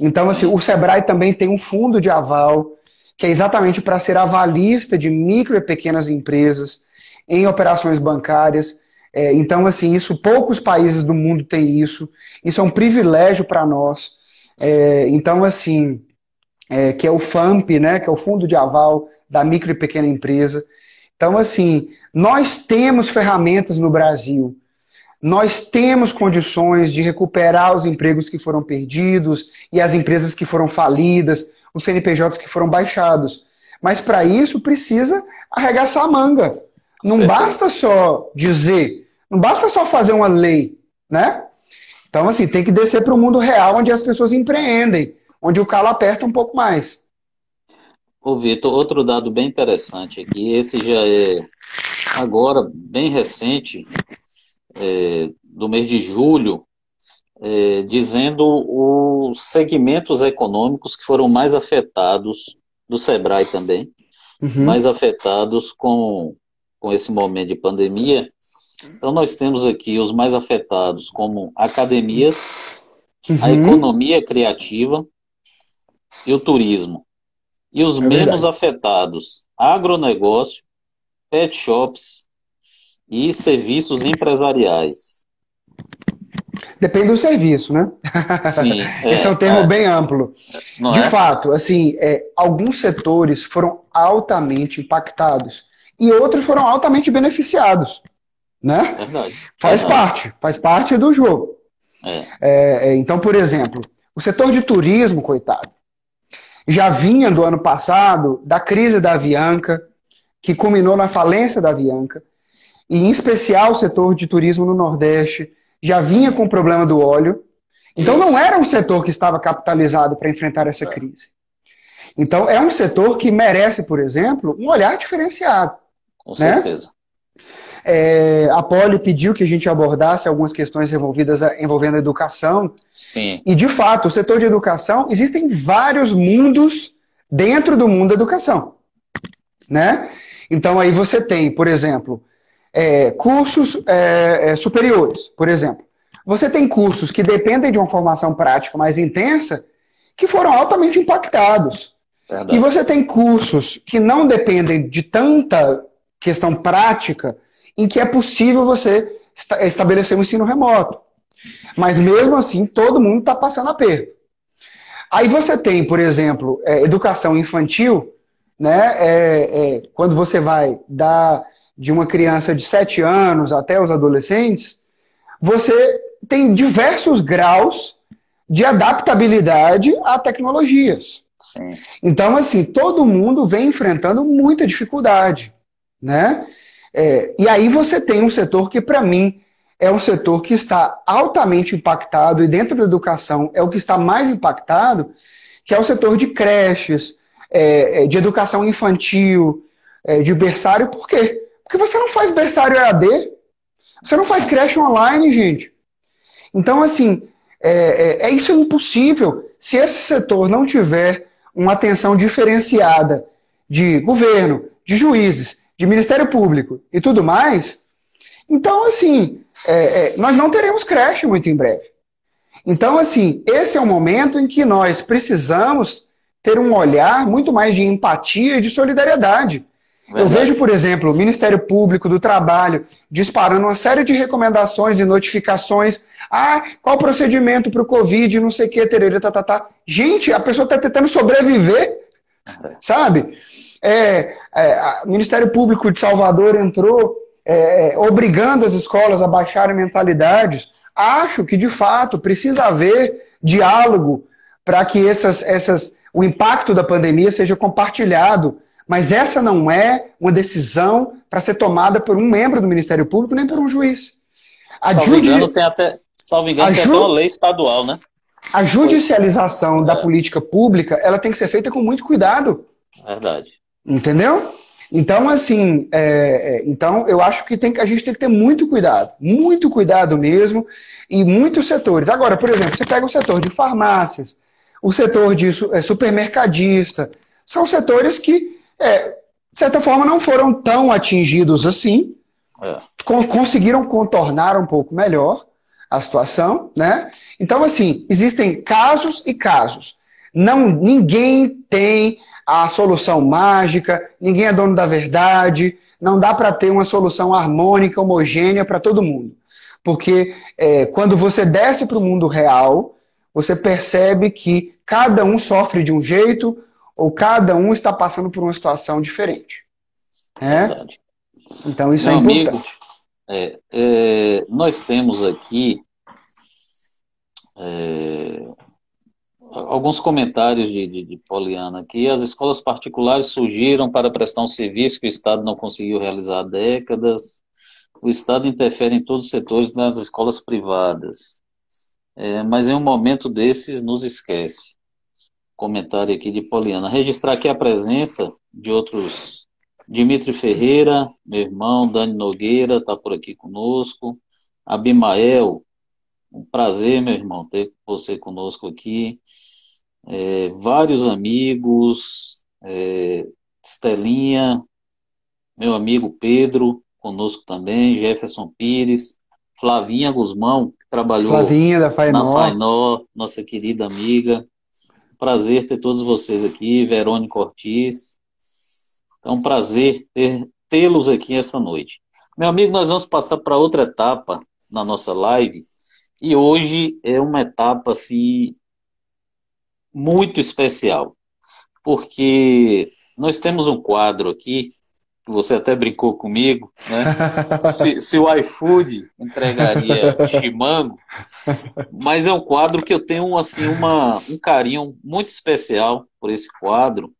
Então, assim, o Sebrae também tem um fundo de aval, que é exatamente para ser avalista de micro e pequenas empresas em operações bancárias. É, então, assim, isso poucos países do mundo têm isso. Isso é um privilégio para nós. É, então, assim, é, que é o FAMP, né, que é o Fundo de Aval da Micro e Pequena Empresa. Então, assim, nós temos ferramentas no Brasil, nós temos condições de recuperar os empregos que foram perdidos e as empresas que foram falidas, os CNPJs que foram baixados. Mas para isso precisa arregaçar a manga. Não Certo. basta só dizer, não basta só fazer uma lei, né? Então, assim, tem que descer para o mundo real, onde as pessoas empreendem, onde o calo aperta um pouco mais. Ô, Vitor, outro dado bem interessante aqui, esse já é agora bem recente, é, do mês de julho, é, dizendo os segmentos econômicos que foram mais afetados, do Sebrae também, uhum. mais afetados com, com esse momento de pandemia. Então, nós temos aqui os mais afetados como academias, uhum. a economia criativa e o turismo. E os é menos afetados, agronegócio, pet shops e serviços empresariais. Depende do serviço, né? Sim, é, Esse é um termo é, bem amplo. De é? fato, assim, é, alguns setores foram altamente impactados e outros foram altamente beneficiados, né? Verdade. Faz verdade. parte, faz parte do jogo. É. É, é, então, por exemplo, o setor de turismo, coitado, já vinha do ano passado da crise da Avianca, que culminou na falência da Avianca, e em especial o setor de turismo no Nordeste já vinha com o problema do óleo. Então Isso. não era um setor que estava capitalizado para enfrentar essa crise. Então é um setor que merece, por exemplo, um olhar diferenciado. Com né? certeza. É, a Poli pediu que a gente abordasse algumas questões envolvidas envolvendo a educação. Sim. E, de fato, o setor de educação, existem vários mundos dentro do mundo da educação. Né? Então, aí você tem, por exemplo, é, cursos é, é, superiores, por exemplo. Você tem cursos que dependem de uma formação prática mais intensa que foram altamente impactados. Verdade. E você tem cursos que não dependem de tanta questão prática em que é possível você estabelecer um ensino remoto. Mas mesmo assim, todo mundo está passando aperto. Aí você tem, por exemplo, é, educação infantil, né? É, é, quando você vai dar de uma criança de 7 anos até os adolescentes, você tem diversos graus de adaptabilidade a tecnologias. Sim. Então, assim, todo mundo vem enfrentando muita dificuldade, né? É, e aí você tem um setor que, para mim, é um setor que está altamente impactado, e dentro da educação é o que está mais impactado, que é o setor de creches, é, é de educação infantil, é, de berçário. Por quê? Porque você não faz berçário EAD, você não faz creche online, gente. Então, assim, é, é, é isso é impossível se esse setor não tiver uma atenção diferenciada de governo, de juízes, de Ministério Público e tudo mais, então, assim, é, é, nós não teremos creche muito em breve. Então, assim, esse é o momento em que nós precisamos ter um olhar muito mais de empatia e de solidariedade. Verdade. Eu vejo, por exemplo, o Ministério Público do Trabalho disparando uma série de recomendações e notificações. Ah, qual o procedimento para o Covid, não sei o que, tererê, tá, tá, tá. Gente, a pessoa está tentando sobreviver, sabe? É, é, o Ministério Público de Salvador entrou é, obrigando as escolas a baixarem mentalidades. Acho que, de fato, precisa haver diálogo para que essas, essas, o impacto da pandemia seja compartilhado. Mas essa não é uma decisão para ser tomada por um membro do Ministério Público nem por um juiz. A salvo judi... engano, tem até, salvo engano, tem ju... até uma lei estadual, né? A judicialização da é. política pública ela tem que ser feita com muito cuidado. Verdade. Entendeu? Então, assim, é, é, então eu acho que, tem, a gente tem que ter muito cuidado, muito cuidado mesmo, e muitos setores. Agora, por exemplo, você pega o setor de farmácias, o setor de é, supermercadista, são setores que, é, de certa forma, não foram tão atingidos assim, é. conseguiram contornar um pouco melhor a situação, né? Então, assim, existem casos e casos. Não, ninguém tem a solução mágica, ninguém é dono da verdade, não dá para ter uma solução harmônica, homogênea para todo mundo. Porque é, quando você desce para o mundo real, você percebe que cada um sofre de um jeito ou cada um está passando por uma situação diferente. É? Então isso é Meu é importante. Amigo, é, é, nós temos aqui é, alguns comentários de, de, de Poliana que as escolas particulares surgiram para prestar um serviço que o Estado não conseguiu realizar há décadas. O Estado interfere em todos os setores nas escolas privadas, é, mas em um momento desses nos esquece. Comentário aqui de Poliana. Registrar aqui a presença de outros. Dimitri Ferreira, meu irmão, Dani Nogueira, está por aqui conosco. Abimael, um prazer, meu irmão, ter você conosco aqui. É, vários amigos, é, Estelinha, meu amigo Pedro, conosco também, Jefferson Pires, Flavinha Guzmão, que trabalhou Flavinha, da Fainó. na Fainó, nossa querida amiga. Prazer ter todos vocês aqui, Verônica Ortiz. É um prazer tê-los aqui essa noite. Meu amigo, nós vamos passar para outra etapa na nossa live, e hoje é uma etapa assim, muito especial, porque nós temos um quadro aqui, que você até brincou comigo, né? se, se o iFood entregaria chimango, mas é um quadro que eu tenho assim, uma, um carinho muito especial por esse quadro,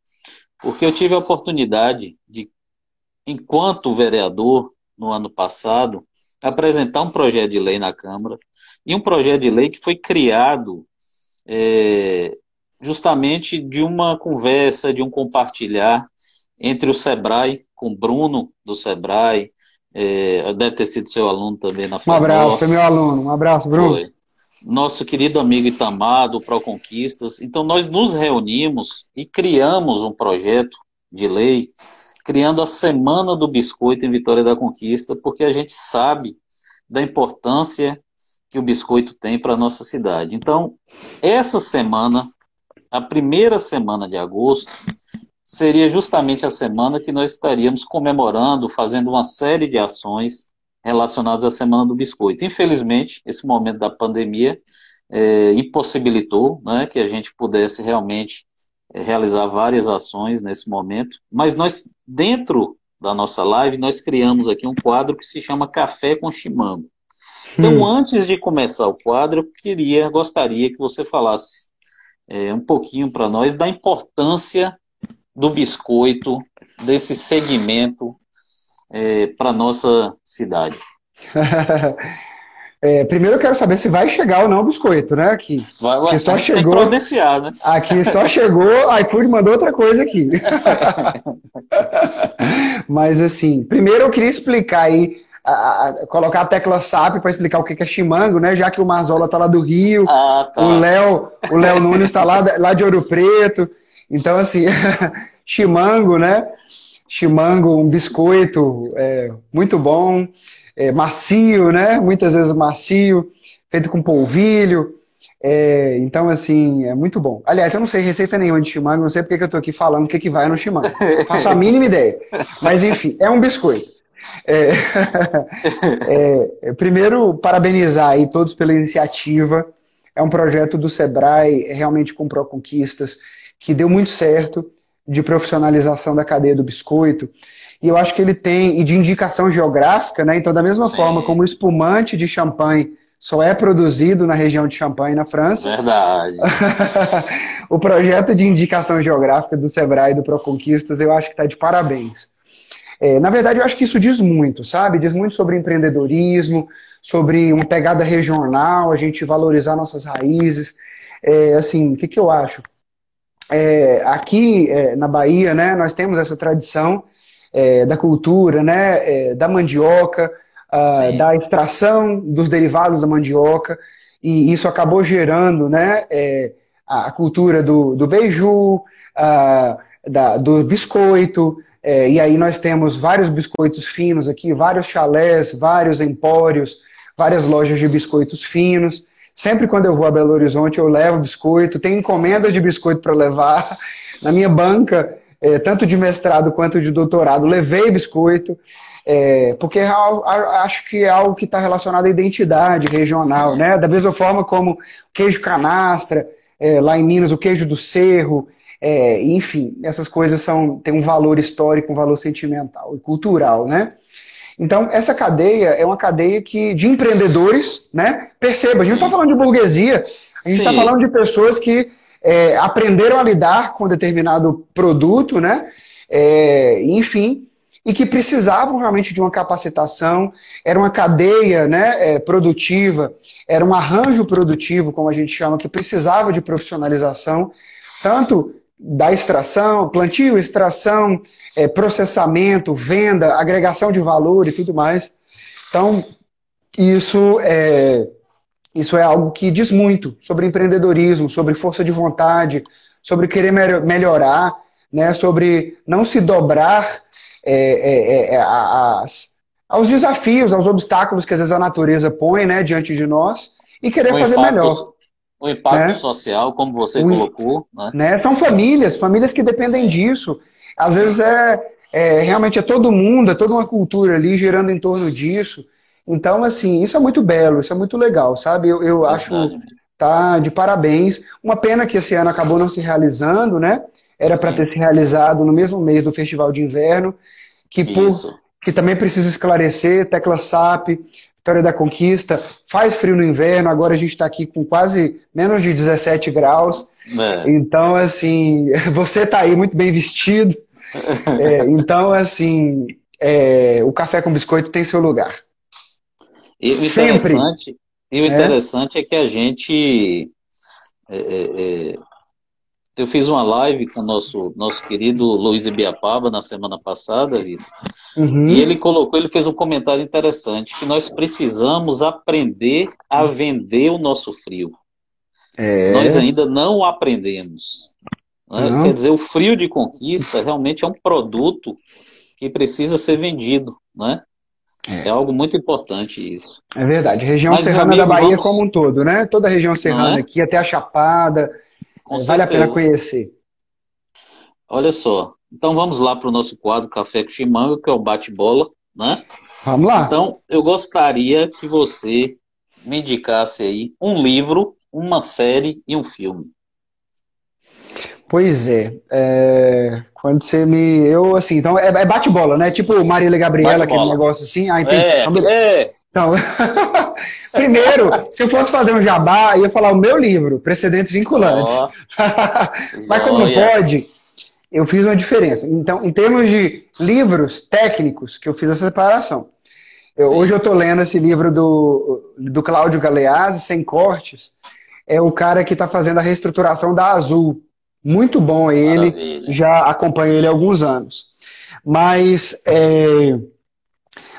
porque eu tive a oportunidade de, enquanto vereador, no ano passado, apresentar um projeto de lei na Câmara e um projeto de lei que foi criado é, justamente de uma conversa, de um compartilhar entre o Sebrae, com Bruno do Sebrae, é, deve ter sido seu aluno também na Um abraço, foi meu aluno, um abraço, Bruno. Foi. Nosso querido amigo Itamar, do Proconquistas. Então, nós nos reunimos e criamos um projeto de lei, criando a Semana do Biscoito em Vitória da Conquista, porque a gente sabe da importância que o biscoito tem para a nossa cidade. Então, essa semana, a primeira semana de agosto, seria justamente a semana que nós estaríamos comemorando, fazendo uma série de ações relacionadas à Semana do Biscoito. Infelizmente, esse momento da pandemia é, impossibilitou né, que a gente pudesse realmente realizar várias ações nesse momento, mas nós, dentro da nossa live, nós criamos aqui um quadro que se chama Café com Chimango. Então, hum. antes de começar o quadro, eu queria, gostaria que você falasse é, um pouquinho para nós da importância do biscoito, desse segmento é, para nossa cidade. É, primeiro eu quero saber se vai chegar ou não o biscoito, né? Aqui. Vai, vai, só chegou. né? Aqui só chegou, iFood mandou outra coisa aqui. Mas assim, primeiro eu queria explicar aí a, a, colocar a tecla SAP para explicar o que é chimango, né? Já que o Marzola tá lá do Rio, ah, tá. o Léo, o Léo Nunes está lá, lá de Ouro Preto. Então, assim, chimango, né? Chimango, um biscoito é, muito bom, é, macio, né? Muitas vezes macio, feito com polvilho. É, então, assim, é muito bom. Aliás, eu não sei receita nenhuma de chimango, não sei porque que eu estou aqui falando o que, que vai no chimango. Faço a mínima ideia. Mas, enfim, é um biscoito. É, é, primeiro, parabenizar aí todos pela iniciativa. É um projeto do Sebrae, é realmente com Proconquistas, que deu muito certo de profissionalização da cadeia do biscoito. E eu acho que ele tem, e de indicação geográfica, né? Então, da mesma Sim. forma como o espumante de champanhe só é produzido na região de Champagne, na França. Verdade. o projeto de indicação geográfica do Sebrae e do Proconquistas, eu acho que está de parabéns. É, na verdade, eu acho que isso diz muito, sabe? Diz muito sobre empreendedorismo, sobre uma pegada regional, a gente valorizar nossas raízes. É, assim, o que, que eu acho? É, aqui é, na Bahia, né, nós temos essa tradição é, da cultura, né, é, da mandioca, a, da extração dos derivados da mandioca, e isso acabou gerando, né, a cultura do, do beiju, a, da, do biscoito, é, e aí nós temos vários biscoitos finos aqui, vários chalés, vários empórios, várias lojas de biscoitos finos. Sempre quando eu vou a Belo Horizonte eu levo biscoito, tem encomenda de biscoito para levar. Na minha banca, é, tanto de mestrado quanto de doutorado, levei biscoito, é, porque é acho que é algo que está relacionado à identidade regional, né? Da mesma forma como queijo canastra, é, lá em Minas, o queijo do cerro, é, enfim, essas coisas são, têm um valor histórico, um valor sentimental e cultural, né? Então, essa cadeia é uma cadeia que, de empreendedores, né? Perceba, a gente não está falando de burguesia, a gente está falando de pessoas que é, aprenderam a lidar com determinado produto, né? É, enfim, e que precisavam realmente de uma capacitação, era uma cadeia né, é, produtiva, era um arranjo produtivo, como a gente chama, que precisava de profissionalização, tanto da extração, plantio, extração, é, processamento, venda, agregação de valor e tudo mais. Então, isso é, isso é algo que diz muito sobre empreendedorismo, sobre força de vontade, sobre querer melhorar, né, sobre não se dobrar é, é, é, é aos desafios, aos obstáculos que às vezes a natureza põe né, diante de nós e querer o fazer impacto, melhor. O impacto né? social, como você o, colocou. Né? né? São famílias, famílias que dependem disso. Às vezes é, é, realmente é todo mundo, é toda uma cultura ali girando em torno disso. Então, assim, isso é muito belo, isso é muito legal, sabe? Eu, eu acho tá de parabéns. Uma pena que esse ano acabou não se realizando, né? Era para ter se realizado no mesmo mês do Festival de Inverno, que, por, que também precisa esclarecer, tecla SAP, Vitória da Conquista, faz frio no inverno, agora a gente está aqui com quase menos de 17 graus. É. Então, assim, você está aí muito bem vestido. é, então, assim, é, o café com biscoito tem seu lugar. E o interessante, Sempre. E o é. interessante é que a gente é, é, é eu fiz uma live com o nosso, nosso querido Luiz Ibiapaba na semana passada, Vitor. Uhum. E ele colocou, ele fez um comentário interessante, que nós precisamos aprender a vender o nosso frio. É. Nós ainda não aprendemos. Né? Quer dizer, o frio de conquista realmente é um produto que precisa ser vendido. Né? É. é algo muito importante isso. É verdade. Região Mas, serrana amigo, da Bahia vamos... como um todo, né? Toda a região serrana é? aqui, até a Chapada, com vale certeza. a pena conhecer. Olha só. Então vamos lá para o nosso quadro Café com Chimango, que é o bate-bola, né? Vamos lá. Então, eu gostaria que você me indicasse aí um livro, uma série e um filme. Pois é, é, quando você me. Eu, assim, então é, é bate-bola, né? Tipo Marília Gabriela, aquele negócio assim. Ah, entendi. É, então, é. Então, primeiro, se eu fosse fazer um jabá, eu ia falar o meu livro, Precedentes Vinculantes. Oh. Mas como não pode, eu fiz uma diferença. Então, em termos de livros técnicos, que eu fiz essa separação. Eu, hoje eu estou lendo esse livro do, do Cláudio Galeazzi, Sem Cortes. É o cara que está fazendo a reestruturação da Azul. Muito bom ele, Maravilha. já acompanho ele há alguns anos. Mas é,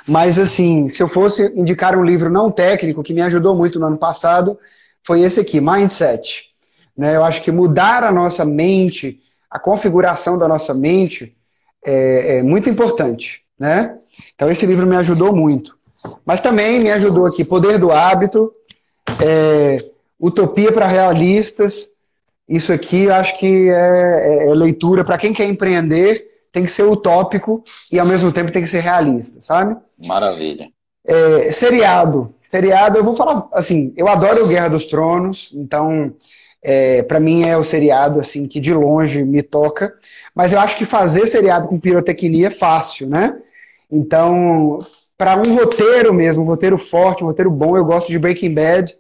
mas, assim, se eu fosse indicar um livro não técnico que me ajudou muito no ano passado, foi esse aqui, Mindset. Né? Eu acho que mudar a nossa mente, a configuração da nossa mente, é, é muito importante. Né? Então, esse livro me ajudou muito. Mas também me ajudou aqui Poder do Hábito, é, Utopia para Realistas. Isso aqui eu acho que é, é leitura para quem quer empreender tem que ser utópico e ao mesmo tempo tem que ser realista, sabe? Maravilha. É, seriado. Seriado, eu vou falar assim, eu adoro o Guerra dos Tronos, então é, para mim é o seriado assim que de longe me toca, mas eu acho que fazer seriado com pirotecnia é fácil, né? Então, para um roteiro mesmo, um roteiro forte, um roteiro bom, eu gosto de Breaking Bad,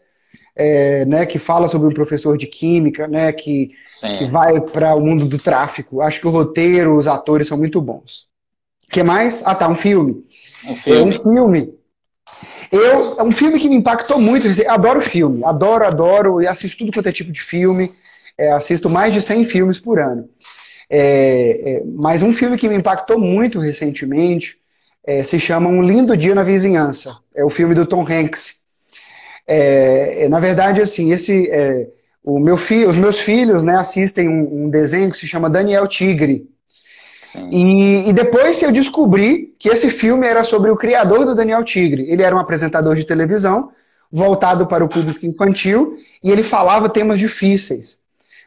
é, né, que fala sobre um professor de química, né, que, que vai para o mundo do tráfico. Acho que o roteiro, os atores são muito bons. O que mais? Ah, tá, um filme. Um filme. É um filme. Eu, é um filme que me impactou muito. Adoro filme, adoro, adoro, e assisto tudo quanto é tipo de filme. É, assisto mais de 100 filmes por ano. É, é, mas um filme que me impactou muito recentemente é, se chama Um Lindo Dia na Vizinhança. É o filme do Tom Hanks. É, é, na verdade, assim, esse, é, o meu filho, os meus filhos né, assistem um, um, desenho que se chama Daniel Tigre. E, e, depois eu descobri que esse filme era sobre o criador do Daniel Tigre. Ele era um apresentador de televisão voltado para o público infantil e ele falava temas difíceis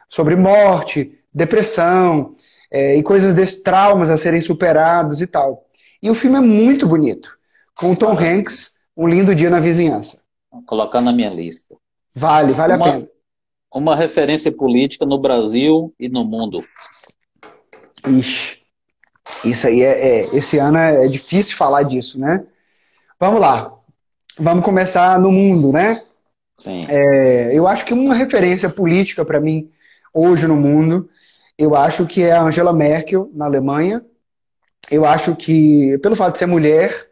sobre morte, depressão é, e coisas desses traumas a serem superados e tal. E o filme é muito bonito, com o Tom Hanks, Um Lindo Dia na Vizinhança. Colocar na minha lista. Vale, vale uma, a pena. Uma referência política no Brasil e no mundo. Ixi, isso aí é, é esse ano é, é difícil falar disso, né? Vamos lá. Vamos começar no mundo, né? Sim. É, eu acho que uma referência política para mim hoje no mundo, eu acho que é a Angela Merkel na Alemanha. Eu acho que pelo fato de ser mulher,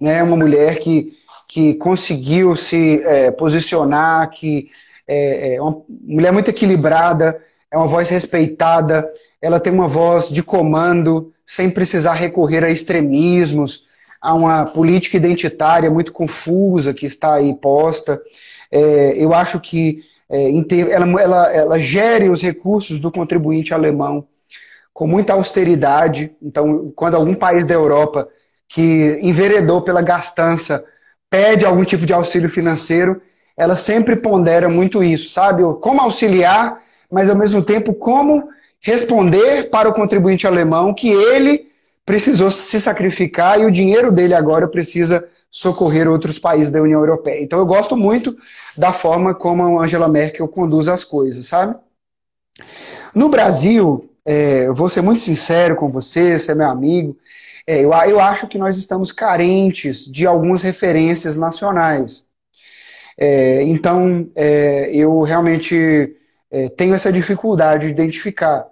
né, uma mulher que que conseguiu se é, posicionar, que é, é uma mulher muito equilibrada, é uma voz respeitada, ela tem uma voz de comando, sem precisar recorrer a extremismos, a uma política identitária muito confusa que está aí posta. É, eu acho que é, ela, ela, ela gere os recursos do contribuinte alemão com muita austeridade. Então, quando algum país da Europa que enveredou pela gastança pede algum tipo de auxílio financeiro, ela sempre pondera muito isso, sabe? Como auxiliar, mas ao mesmo tempo como responder para o contribuinte alemão que ele precisou se sacrificar e o dinheiro dele agora precisa socorrer outros países da União Europeia. Então eu gosto muito da forma como a Angela Merkel conduz as coisas, sabe? No Brasil, é, eu vou ser muito sincero com você, você é meu amigo, é, eu, eu acho que nós estamos carentes de algumas referências nacionais. É, então, é, eu realmente é, tenho essa dificuldade de identificar.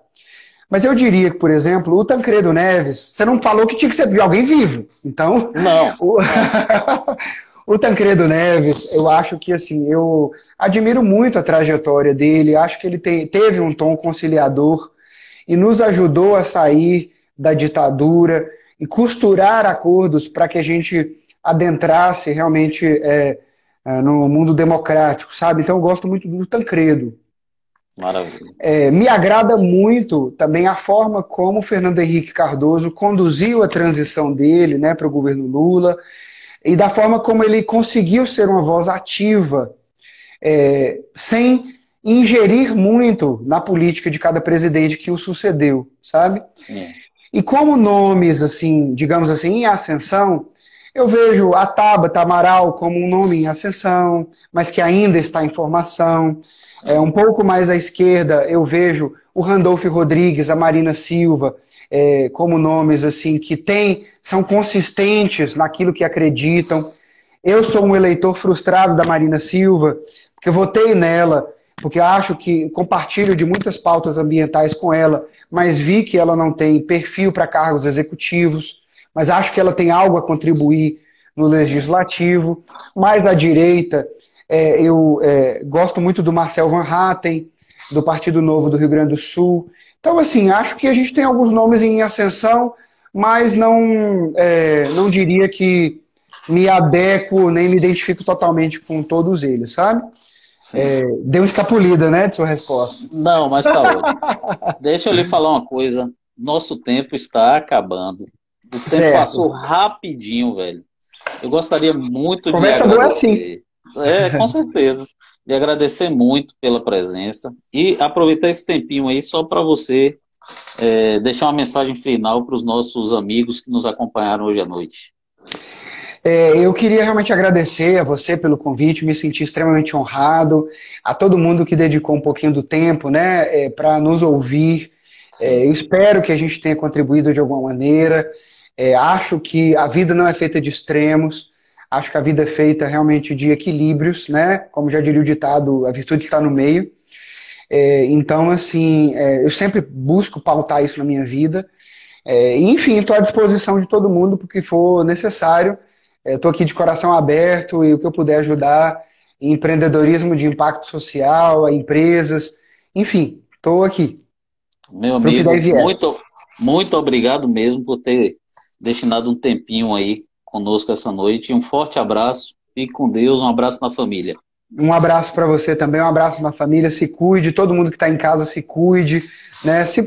Mas eu diria que, por exemplo, o Tancredo Neves, você não falou que tinha que ser alguém vivo. Então. Não. O, o Tancredo Neves, eu acho que assim, eu admiro muito a trajetória dele, acho que ele tem, teve um tom conciliador e nos ajudou a sair da ditadura e costurar acordos para que a gente adentrasse realmente é, é, no mundo democrático, sabe? Então eu gosto muito do Tancredo. Maravilha. É, me agrada muito também a forma como o Fernando Henrique Cardoso conduziu a transição dele né, para o governo Lula e da forma como ele conseguiu ser uma voz ativa, é, sem ingerir muito na política de cada presidente que o sucedeu, sabe? Sim. E como nomes, assim, digamos assim, em ascensão, eu vejo a Tabata Amaral como um nome em ascensão, mas que ainda está em formação. É, um pouco mais à esquerda, eu vejo o Randolph Rodrigues, a Marina Silva, é, como nomes assim que tem, são consistentes naquilo que acreditam. Eu sou um eleitor frustrado da Marina Silva, porque eu votei nela, porque acho que compartilho de muitas pautas ambientais com ela, mas vi que ela não tem perfil para cargos executivos, mas acho que ela tem algo a contribuir no legislativo. Mais à direita, é, eu é, gosto muito do Marcel Van Hatten, do Partido Novo do Rio Grande do Sul. Então, assim, acho que a gente tem alguns nomes em ascensão, mas não, é, não diria que me adequo nem me identifico totalmente com todos eles, sabe? É, deu uma escapulida, né, de sua resposta. Não, mas tá ótimo. Deixa eu lhe falar uma coisa. Nosso tempo está acabando. O tempo certo. passou rapidinho, velho. Eu gostaria muito Conversa de agradecer. boa assim. É, com certeza. De agradecer muito pela presença e aproveitar esse tempinho aí só para você é, deixar uma mensagem final para os nossos amigos que nos acompanharam hoje à noite. É, eu queria realmente agradecer a você pelo convite, me senti extremamente honrado, a todo mundo que dedicou um pouquinho do tempo né, é, para nos ouvir. É, eu espero que a gente tenha contribuído de alguma maneira. É, acho que a vida não é feita de extremos, acho que a vida é feita realmente de equilíbrios, né? Como já diria o ditado, a virtude está no meio. É, então, assim, é, eu sempre busco pautar isso na minha vida. enfim, estou à disposição de todo mundo porque for necessário. Estou aqui de coração aberto e o que eu puder ajudar em empreendedorismo de impacto social, a empresas, enfim, estou aqui. Meu amigo, muito, muito obrigado mesmo por ter destinado um tempinho aí conosco essa noite. Um forte abraço, fique com Deus, um abraço na família. Um abraço para você também, um abraço na família, se cuide, todo mundo que está em casa se cuide, né? Se,